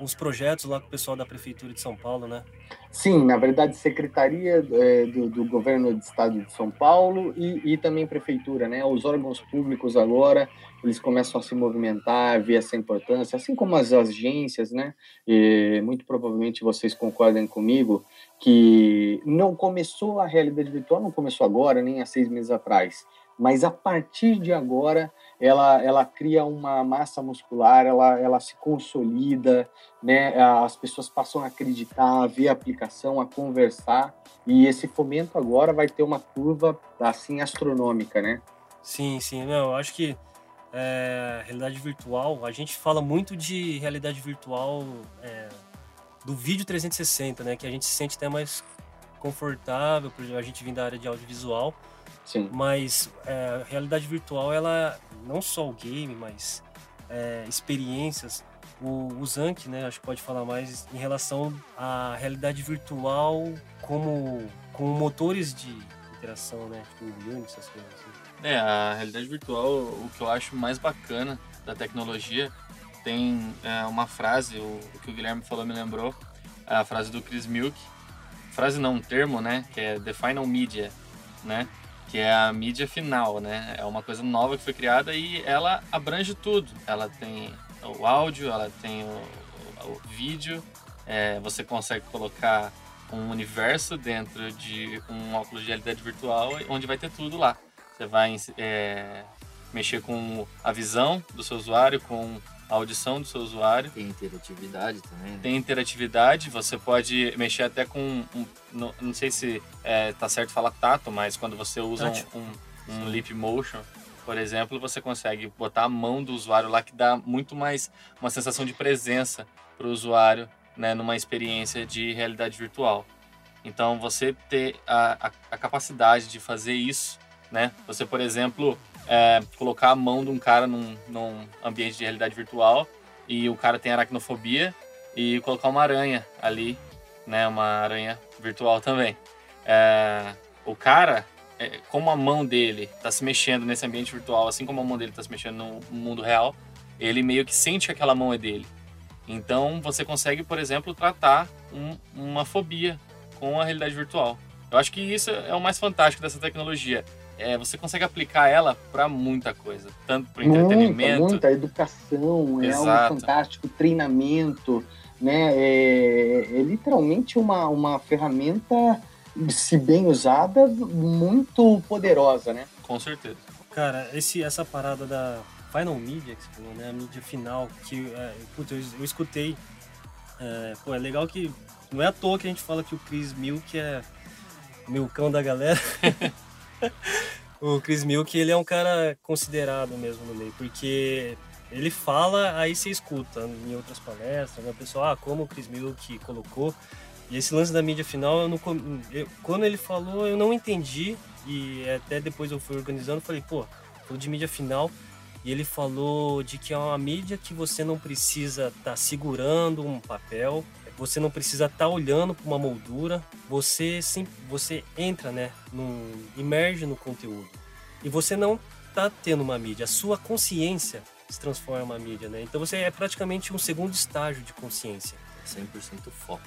uns projetos lá com o pessoal da Prefeitura de São Paulo, né? Sim, na verdade, Secretaria é, do, do, Governo do Estado de São Paulo e, e, também Prefeitura, né? Os órgãos públicos agora, eles começam a se movimentar, ver essa importância, assim como as agências, né? E, muito provavelmente vocês concordem comigo que não começou a realidade virtual, não começou agora, nem há seis meses atrás, mas a partir de agora ela, ela cria uma massa muscular, ela, ela se consolida, né? As pessoas passam a acreditar, a ver a aplicação, a conversar, e esse fomento agora vai ter uma curva assim astronômica, né? Sim, sim, não, eu acho que é, realidade virtual, a gente fala muito de realidade virtual é, do vídeo 360, né? Que a gente se sente até mais confortável, a gente vir da área de audiovisual, Sim. Mas é, a realidade virtual, ela não só o game, mas é, experiências. O, o Zank, né, acho que pode falar mais em relação à realidade virtual como, como motores de interação, né? Tipo o Unity, essas coisas assim. É, a realidade virtual, o que eu acho mais bacana da tecnologia, tem é, uma frase, o, o, que o Guilherme falou me lembrou, a frase do Chris Milk, frase não, um termo, né, que é the final media, né, que é a mídia final, né? É uma coisa nova que foi criada e ela abrange tudo. Ela tem o áudio, ela tem o, o, vídeo, é, você consegue colocar um universo dentro de um óculos de realidade virtual onde vai ter tudo lá. Você vai é, mexer com a visão do seu usuário, com a audição do seu usuário. Tem interatividade também. Né? Tem interatividade, você pode mexer até com. Um, não, não, sei se é, tá certo falar tato, mas quando você usa um, um, um lip motion, por exemplo, você consegue botar a mão do usuário lá que dá muito mais uma sensação de presença para o usuário né, numa experiência de realidade virtual. Então, você ter a, a, a capacidade de fazer isso, né? Você, por exemplo, é, colocar a mão de um cara num, num ambiente de realidade virtual e o cara tem aracnofobia e colocar uma aranha ali, né? Uma aranha virtual também. É, o cara, é, como a mão dele está se mexendo nesse ambiente virtual, assim como a mão dele está se mexendo no mundo real, ele meio que sente que aquela mão é dele. Então você consegue, por exemplo, tratar um, uma fobia com a realidade virtual. Eu acho que isso é o mais fantástico dessa tecnologia. É, você consegue aplicar ela para muita coisa, tanto para entretenimento, muita, muita educação, Exato. é algo fantástico, treinamento, né? É, é literalmente uma, uma ferramenta, se bem usada, muito poderosa, né? Com certeza. Cara, esse, essa parada da Final Media, que você falou, né? A mídia final, que é, putz, eu, eu escutei. É, pô, é legal que. Não é à toa que a gente fala que o Chris Milk é meu cão da galera. o Chris Milk, ele é um cara considerado mesmo no meio, porque ele fala, aí você escuta em outras palestras, né? O pessoal, ah, como o Chris Milk colocou. E esse lance da mídia final, eu não, eu, quando ele falou, eu não entendi. E até depois eu fui organizando, falei, pô, falou de mídia final. E ele falou de que é uma mídia que você não precisa estar tá segurando um papel, você não precisa estar tá olhando para uma moldura, você sim, você entra, né, no imerge no conteúdo. E você não está tendo uma mídia, a sua consciência se transforma em uma mídia, né? Então você é praticamente um segundo estágio de consciência. 100% foco,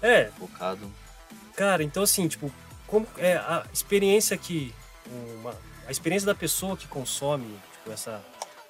né? É. Focado. Cara, então assim, tipo, como é a experiência que uma, a experiência da pessoa que consome tipo, essa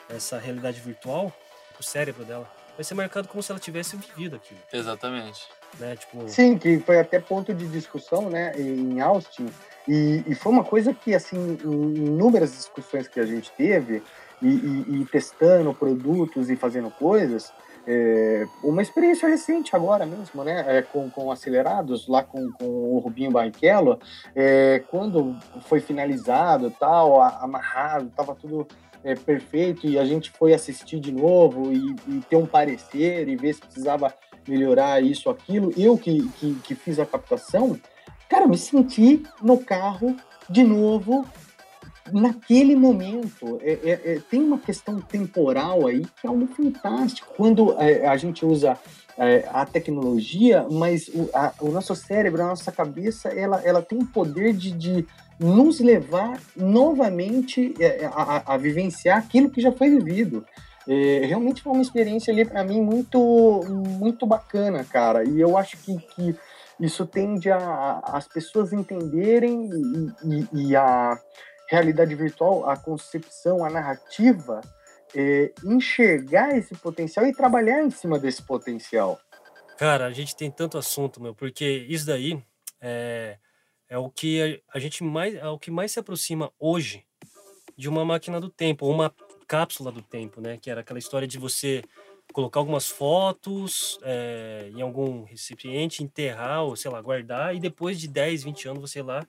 essa realidade virtual, o cérebro dela vai ser marcado como se ela tivesse vivido aquilo. Exatamente. Né? Tipo... Sim, que foi até ponto de discussão, né, em Austin. E, e foi uma coisa que, assim, em inúmeras discussões que a gente teve, e, e, e testando produtos e fazendo coisas, é, uma experiência recente agora mesmo, né, é, com, com acelerados, lá com, com o Rubinho Barrichello, é, quando foi finalizado, tal, amarrado, estava tudo é, perfeito e a gente foi assistir de novo e, e, ter um parecer e ver se precisava melhorar isso, aquilo. Eu que, que, que fiz a captação, cara, me senti no carro de novo naquele momento. É, é, é, tem uma questão temporal aí que é algo fantástico. Quando é, a gente usa é, a tecnologia, mas o, a, o, nosso cérebro, a nossa cabeça, ela, ela tem o poder de, de nos levar novamente é, a, a, a, vivenciar aquilo que já foi vivido. É, realmente foi uma experiência ali para mim muito muito bacana, cara. E eu acho que, que isso tende a, as pessoas entenderem e, e, e, a realidade virtual, a concepção, a narrativa, é, enxergar esse potencial e trabalhar em cima desse potencial. Cara, a gente tem tanto assunto, meu, porque isso daí é, é o que a, gente mais é o que mais se aproxima hoje de uma máquina do tempo, ou uma cápsula do tempo, né? Que era aquela história de você colocar algumas fotos é, em algum recipiente, enterrar, ou sei lá, guardar, e depois de 10, 20 anos você ir lá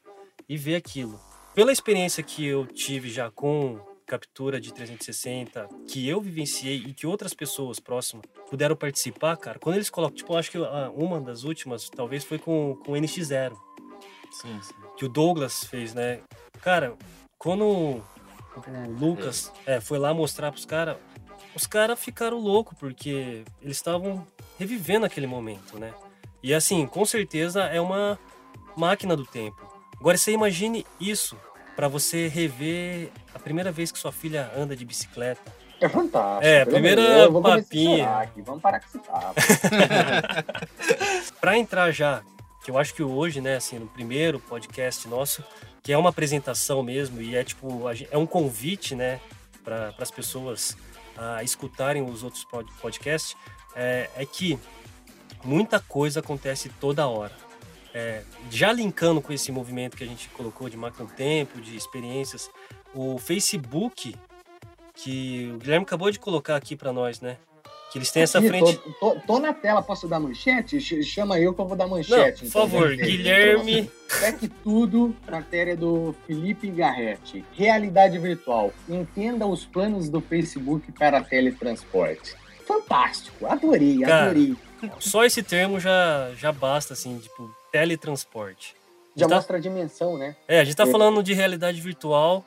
e ver aquilo. Pela experiência que eu tive já com captura de 360 que eu vivenciei e que outras pessoas próximas puderam participar, cara, quando eles colocam, tipo, acho que uma das últimas talvez foi com, com o NX0. Sim, sim. Que o Douglas fez, né? Cara, quando o Lucas é, foi lá mostrar pros caras, os caras ficaram loucos, porque eles estavam revivendo aquele momento, né? E assim, com certeza é uma máquina do tempo. Agora você imagine isso para você rever a primeira vez que sua filha anda de bicicleta. É fantástico. É, a primeira papinha. Aqui. Vamos parar com esse papo. para entrar já que eu acho que hoje, né, assim, no primeiro podcast nosso, que é uma apresentação mesmo e é tipo, é um convite, né, para as pessoas a escutarem os outros podcasts, é, é que muita coisa acontece toda hora. É, já linkando com esse movimento que a gente colocou de máquina do tempo, de experiências, o Facebook, que o Guilherme acabou de colocar aqui para nós, né? Que eles têm essa frente. Tô, tô, tô, na tela, posso dar manchete? Chama eu que eu vou dar manchete. Não, por então, favor, Guilherme. Pegue tudo, matéria do Felipe Garretti. Realidade virtual. Entenda os planos do Facebook para teletransporte. Fantástico, adorei, Cara, adorei. Só esse termo já, já basta, assim, tipo, teletransporte. Já tá... mostra a dimensão, né? É, a gente tá é. falando de realidade virtual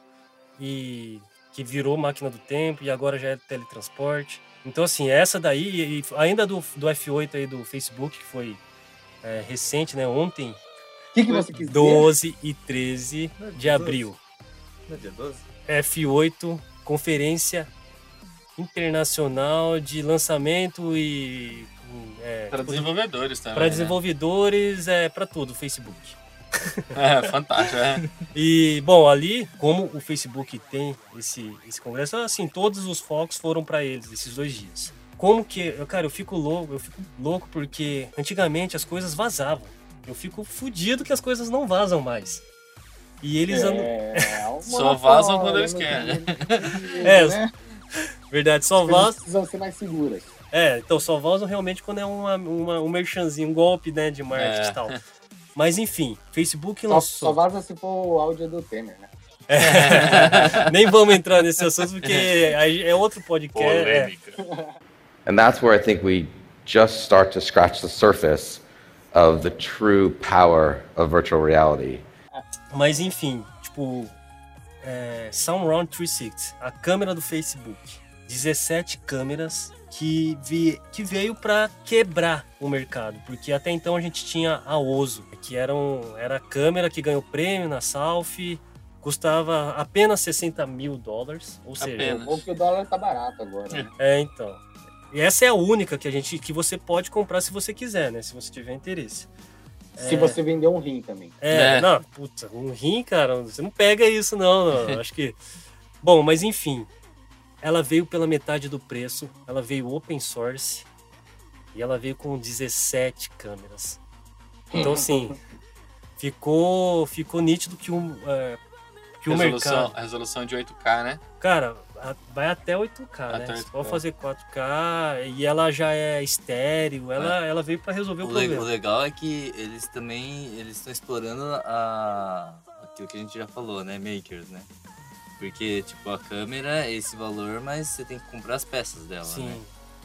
e que virou máquina do tempo e agora já é teletransporte. Então, assim, essa daí, e ainda do, do F8 aí do Facebook, que foi é, recente, né? Ontem, O que, que você quis 12 e 13 de abril. No dia 12? F8, Conferência Internacional de Lançamento e. É, Para tipo, desenvolvedores também. para né? desenvolvedores, é para tudo, Facebook. É, fantástico, é. E, bom, ali, como o Facebook tem esse, esse congresso, assim, todos os focos foram para eles, esses dois dias. Como que, eu, cara, eu fico louco, eu fico louco porque antigamente as coisas vazavam. Eu fico fudido que as coisas não vazam mais. E eles andam. É, Só vazam quando eles né? querem. É, né? Verdade, só vazam. precisam ser mais seguras. É, então só vazam realmente quando é uma, uma, um merchanzinho, um golpe, né, de marketing É. e tal. Mas enfim, Facebook Só, lançou. só vaza se for o áudio do Temer, né? Nem vamos entrar nesse assunto porque é outro podcast. é. Polêmica. And that's where I think we just start to scratch the surface of the true power of virtual reality. Mas enfim, tipo, é, SoundRound 360, a câmera do Facebook, 17 câmeras que, vi, que veio para quebrar o mercado, porque até então a gente tinha a Ozo, que era, um, era a câmera que ganhou prêmio na South, custava apenas 60 mil dólares, ou seja, Apenas. Ou que o dólar tá barato agora, né? é então. E essa é a única que a gente que você pode comprar se você quiser, né? Se você tiver interesse. Se você vender um rim também. É, É. não, puta, um rim, cara, você não pega isso, não, não. Acho que. Bom, mas enfim. Ela veio pela metade do preço, ela veio open source e ela veio com 17 câmeras. Então, assim, ficou, ficou nítido que o, é, que o Resolução, mercado. a resolução de 8K, né? Cara, a- vai até 8K, né? Até Você 8K. pode fazer 4K e ela já é estéreo, ela, ela veio para resolver o, O, le- o problema. legal é que eles também eles estão explorando a, aquilo que a gente já falou, né? Makers, né? Porque, tipo, a câmera é esse valor, mas você tem que comprar as peças dela, Sim, né?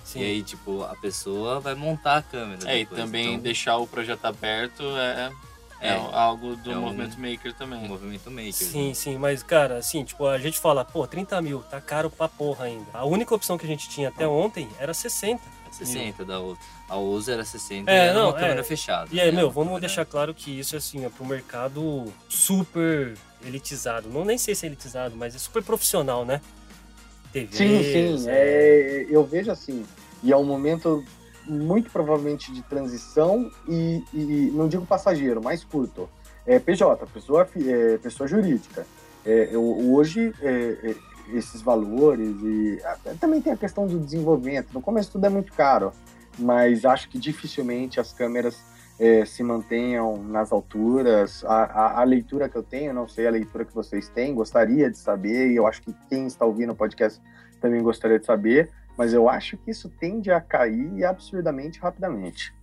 sim. E aí, tipo, a pessoa vai montar a câmera. É, e depois, também então, deixar o projeto aberto é, é, É, algo do é um- movimento maker o também. movimento maker. Sim, né? sim, mas cara, assim, tipo, a gente fala, pô, 30 mil, tá caro pra porra ainda. A única opção que a gente tinha até ontem era 60. 60 da outra. A Ozo era 60 É, e era não, uma câmera é. fechada. E aí, né? meu, vamos câmera- deixar claro que isso, assim, é pro mercado super elitizado. Não nem sei se é elitizado, mas é super profissional, né? TV. Sim, sim. É, eu vejo assim. E é um momento muito provavelmente de transição e, e não digo passageiro, mais curto. É PJ, pessoa, é, pessoa jurídica. É, eu- hoje, é, é, esses valores e também tem a questão do desenvolvimento. No começo tudo é muito caro, mas acho que dificilmente as câmeras é, se mantenham nas alturas. A, a- a leitura que eu tenho, não sei a leitura que vocês têm, gostaria de saber, e eu acho que quem está ouvindo o podcast também gostaria de saber, mas eu acho que isso tende a cair absurdamente rapidamente.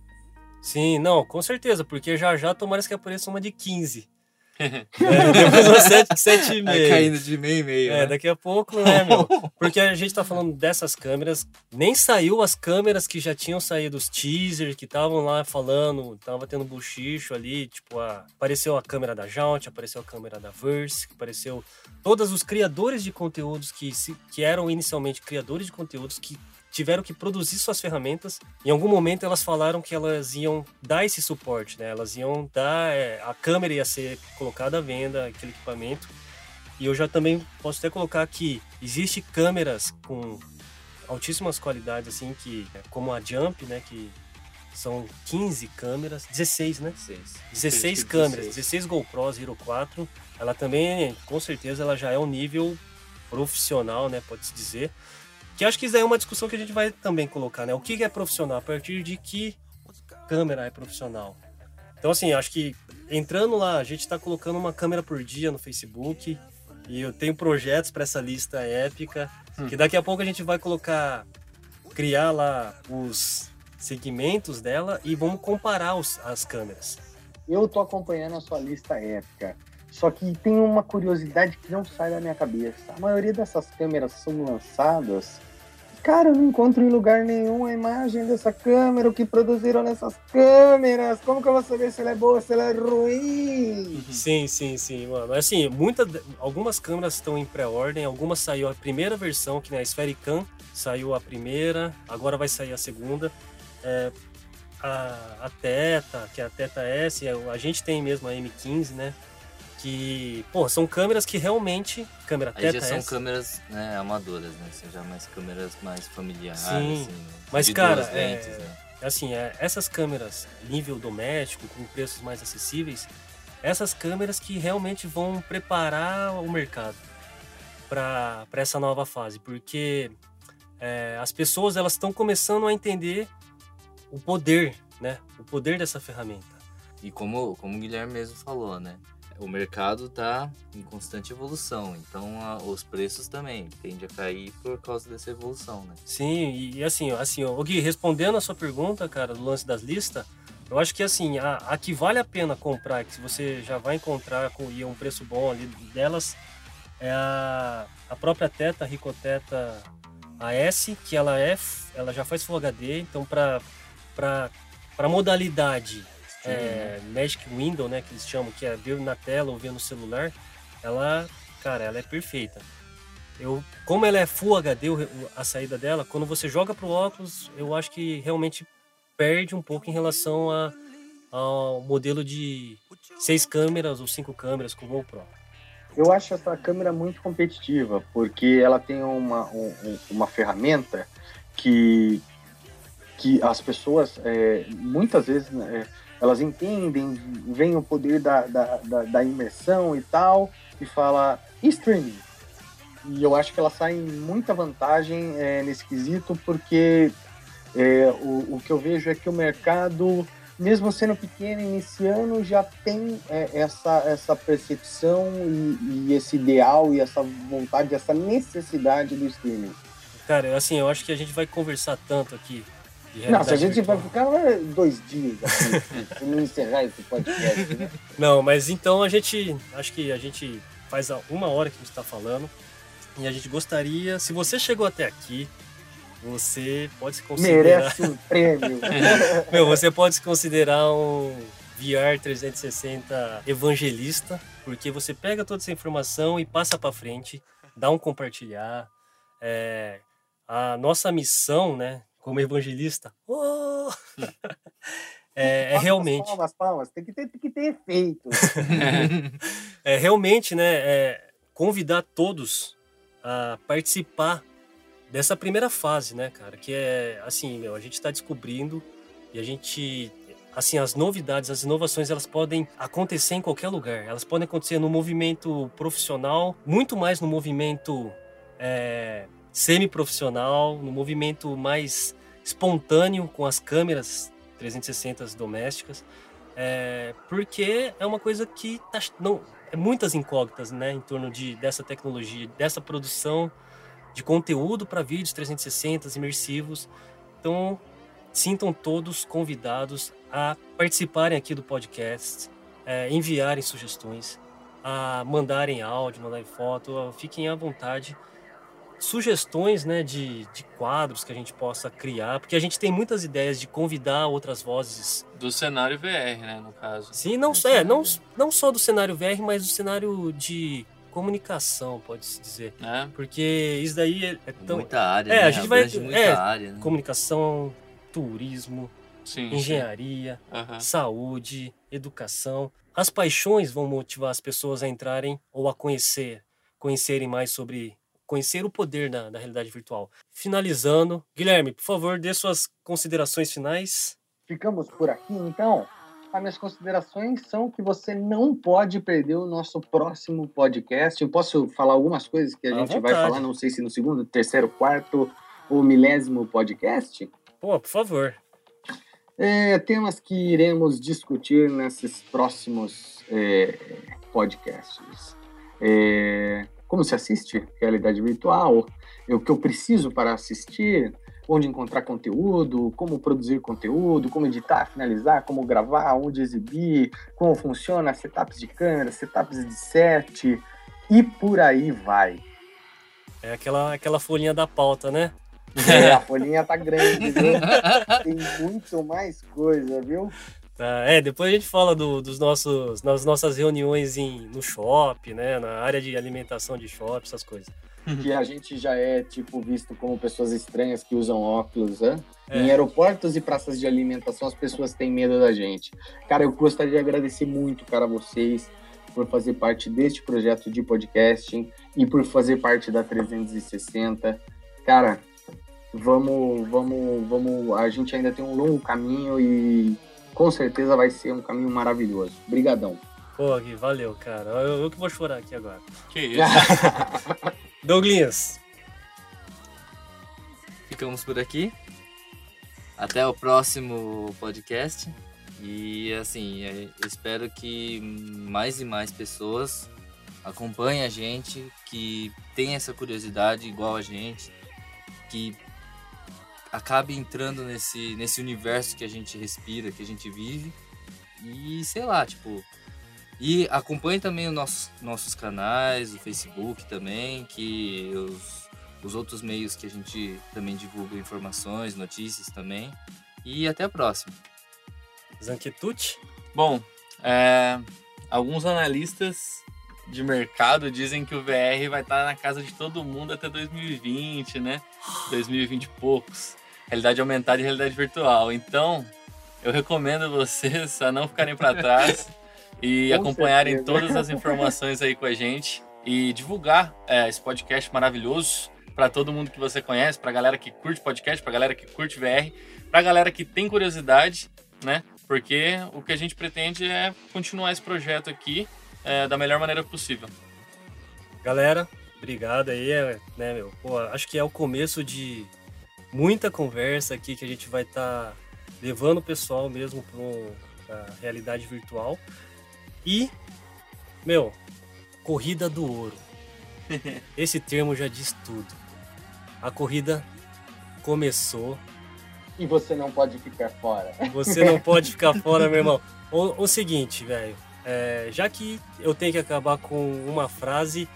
Sim, não, com certeza, porque já já tomara que apareça uma de 15. É, depois uma 7, 7,5. Vai caindo de meio e meio. É, né? daqui a pouco, né, meu? Porque a gente tá falando dessas câmeras, nem saiu as câmeras que já tinham saído, os teasers que estavam lá falando, tava tendo buchicho ali, tipo, a, apareceu a câmera da Jaunt, apareceu a câmera da Verse, apareceu todos os criadores de conteúdos que, se, que eram inicialmente criadores de conteúdos que tiveram que produzir suas ferramentas. Em algum momento elas falaram que elas iam dar esse suporte, né? Elas iam dar, é, a câmera ia ser colocada à venda, aquele equipamento. E eu já também posso até colocar que existe câmeras com altíssimas qualidades, assim, que como a Jump, né, que são 15 câmeras, 16, né? 16. 16 que câmeras, 16. 16 GoPros Hero 4. Ela também, com certeza, ela já é um nível profissional, né, pode-se dizer. Que acho que isso aí é uma discussão que a gente vai também colocar, né? O que é profissional? A partir de que câmera é profissional? Então, assim, acho que entrando lá, a gente está colocando uma câmera por dia no Facebook. E eu tenho projetos para essa lista épica. Que daqui a pouco a gente vai colocar, criar lá os segmentos dela e vamos comparar os- as câmeras. Eu tô acompanhando a sua lista épica, só que tem uma curiosidade que não sai da minha cabeça. A maioria dessas câmeras são lançadas. Cara, eu não encontro em lugar nenhum a imagem dessa câmera, o que produziram nessas câmeras. Como que eu vou saber se ela é boa, se ela é ruim? Sim, sim, sim, mano. Assim, muita, algumas câmeras estão em pré-ordem, algumas saiu a primeira versão, que nem a Spherican, saiu a primeira, agora vai sair a segunda. É, a, a Teta, que é a Teta S, a gente tem mesmo a M15, né? Que, pô, são câmeras que realmente. Câmera Aí já são S. câmeras né, amadoras, né? São já mais câmeras mais familiares, Sim, assim, mas, cara, é- lentes, né? Assim, é, essas câmeras nível doméstico, com preços mais acessíveis, essas câmeras que realmente vão preparar o mercado para essa nova fase, porque é, as pessoas elas estão começando a entender o poder, né? O poder dessa ferramenta. E como, como o Guilherme mesmo falou, né? O mercado tá em constante evolução, então a- os preços também tendem a cair por causa dessa evolução, né? Sim, e, e assim, assim, Gui, respondendo a sua pergunta, cara, do lance das listas, eu acho que assim, a, a que vale a pena comprar, que você já vai encontrar com e é um preço bom ali delas, é a, a própria Teta, a Ricoteta AS, que ela é, ela já faz Full HD, então para para modalidade é, Magic Window, né, que eles chamam, que é ver na tela ou ver no celular, ela, cara, ela é perfeita. Eu, como ela é Full HD, o- o- a saída dela, quando você joga pro óculos, eu acho que realmente perde um pouco em relação a, ao modelo de seis câmeras ou cinco câmeras com GoPro. Eu acho essa câmera muito competitiva, porque ela tem uma, um- um- uma ferramenta que, que as pessoas, é, muitas vezes, né, elas entendem, veem o poder da, da, da, da imersão e tal, e fala streaming. E eu acho que ela sai em muita vantagem é, nesse quesito, porque é, o, o que eu vejo é que o mercado mesmo sendo pequeno, iniciando, já tem é, essa, essa percepção e, e esse ideal e essa vontade, essa necessidade do streaming. Cara, assim, eu acho que a gente vai conversar tanto aqui. Não, se a gente vai ficar dois dias aqui, se não encerrar esse podcast, né? Não, mas então a gente. Acho que a gente faz uma hora que a gente está falando. E a gente gostaria. Se você chegou até aqui, você pode se considerar. merece um prêmio. Meu, você pode se considerar um VR 360 evangelista, porque você pega toda essa informação e passa para frente, dá um compartilhar. É, a nossa missão, né, como evangelista, oh! é, é realmente. Palmas, palmas, tem que ter, tem que ter efeito. é realmente, né, é, convidar todos a participar dessa primeira fase, né, cara? Que é assim, meu, a gente está descobrindo e a gente, assim, as novidades, as inovações, elas podem acontecer em qualquer lugar. Elas podem acontecer no movimento profissional, muito mais no movimento é, semi-profissional, no movimento mais espontâneo com as câmeras 360 domésticas, é, porque é uma coisa que tá, não, é muitas incógnitas, né, em torno de dessa tecnologia, dessa produção de conteúdo para vídeos 360 imersivos. Então, sintam todos convidados a participarem aqui do podcast, é, enviarem sugestões, a mandarem áudio, mandarem foto, fiquem à vontade. Sugestões né, de, de quadros que a gente possa criar, porque a gente tem muitas ideias de convidar outras vozes Do cenário VR, né, no caso. Sim, não, é, não, não só do cenário VR, mas do cenário de comunicação, pode-se dizer. Né? Porque isso daí é, é tão. muita área, É, né? a gente vai- é, área, né? Comunicação, turismo, Sim. engenharia, sim. Aham. saúde, educação. As paixões vão motivar as pessoas a entrarem ou a conhecer, conhecerem mais sobre. Conhecer o poder da, da realidade virtual. Finalizando, Guilherme, por favor, dê suas considerações finais. Ficamos por aqui, então. As minhas considerações são que você não pode perder o nosso próximo podcast. Eu posso falar algumas coisas que a À gente vai vontade. falar, não sei se no segundo, terceiro, quarto ou milésimo podcast. Pô, por favor. É, temas que iremos discutir nesses próximos é, podcasts. É, como se assiste realidade virtual? É o que eu preciso para assistir? Onde encontrar conteúdo? Como produzir conteúdo? Como editar, finalizar? Como gravar? Onde exibir? Como funciona? Setups de câmera, setups de set e por aí vai. É aquela, aquela folhinha da pauta, né? É, a folhinha tá grande, viu? Tem muito mais coisa, viu? Tá, é, depois a gente fala do, dos nossos, nas nossas reuniões em, no shopping, né? Na área de alimentação de shopping, essas coisas. Que a gente já é, tipo, visto como pessoas estranhas que usam óculos, né? É. Em aeroportos e praças de alimentação, as pessoas têm medo da gente. Cara, eu gostaria de agradecer muito, cara, a vocês por fazer parte deste projeto de podcasting e por fazer parte da 360. Cara, vamos, vamos, vamos. A gente ainda tem um longo caminho e com certeza vai ser um caminho maravilhoso. Obrigadão. Pô, Gui, valeu, cara. Eu, eu que vou chorar aqui agora. Que isso? Douglas. Ficamos por aqui. Até o próximo podcast. E assim, é, espero que mais e mais pessoas acompanhem a gente, que tenham essa curiosidade igual a gente, que acabe entrando nesse, nesse universo que a gente respira, que a gente vive. E sei lá, tipo. E acompanhe também os nossos, nossos canais, o Facebook também, que os, os outros meios que a gente também divulga informações, notícias também. E até a próxima. Zanquetucci? Bom, é, alguns analistas de mercado dizem que o VR vai estar na casa de todo mundo até 2020, né? 2020 e poucos. Realidade aumentada e realidade virtual. Então, eu recomendo vocês a não ficarem para trás e com acompanharem certeza. todas as informações aí com a gente e divulgar é, esse podcast maravilhoso para todo mundo que você conhece, para galera que curte podcast, para galera que curte VR, para galera que tem curiosidade, né? Porque o que a gente pretende é continuar esse projeto aqui é, da melhor maneira possível. Galera, obrigado aí, é, né, meu? Pô, acho que é o começo de muita conversa aqui que a gente vai estar tá levando o pessoal mesmo para a realidade virtual. E, meu, corrida do ouro. Esse termo já diz tudo. A corrida começou e você não pode ficar fora. Você não pode ficar fora, meu irmão. O, o seguinte, velho. É, já que eu tenho que acabar com uma frase,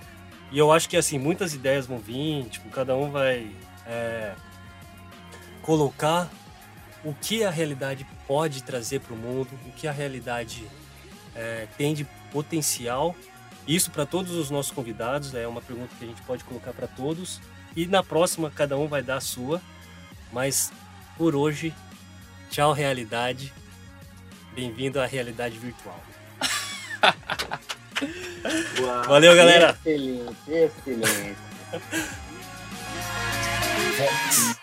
e eu acho que assim, muitas ideias vão vir, tipo, cada um vai é, colocar o que a realidade pode trazer para o mundo, o que a realidade é, tem de potencial. Isso para todos os nossos convidados, é uma pergunta que a gente pode colocar para todos. E na próxima, cada um vai dar a sua. Mas por hoje, tchau, realidade. Bem-vindo à realidade virtual. Uau, Valeu, galera. Excelente, excelente.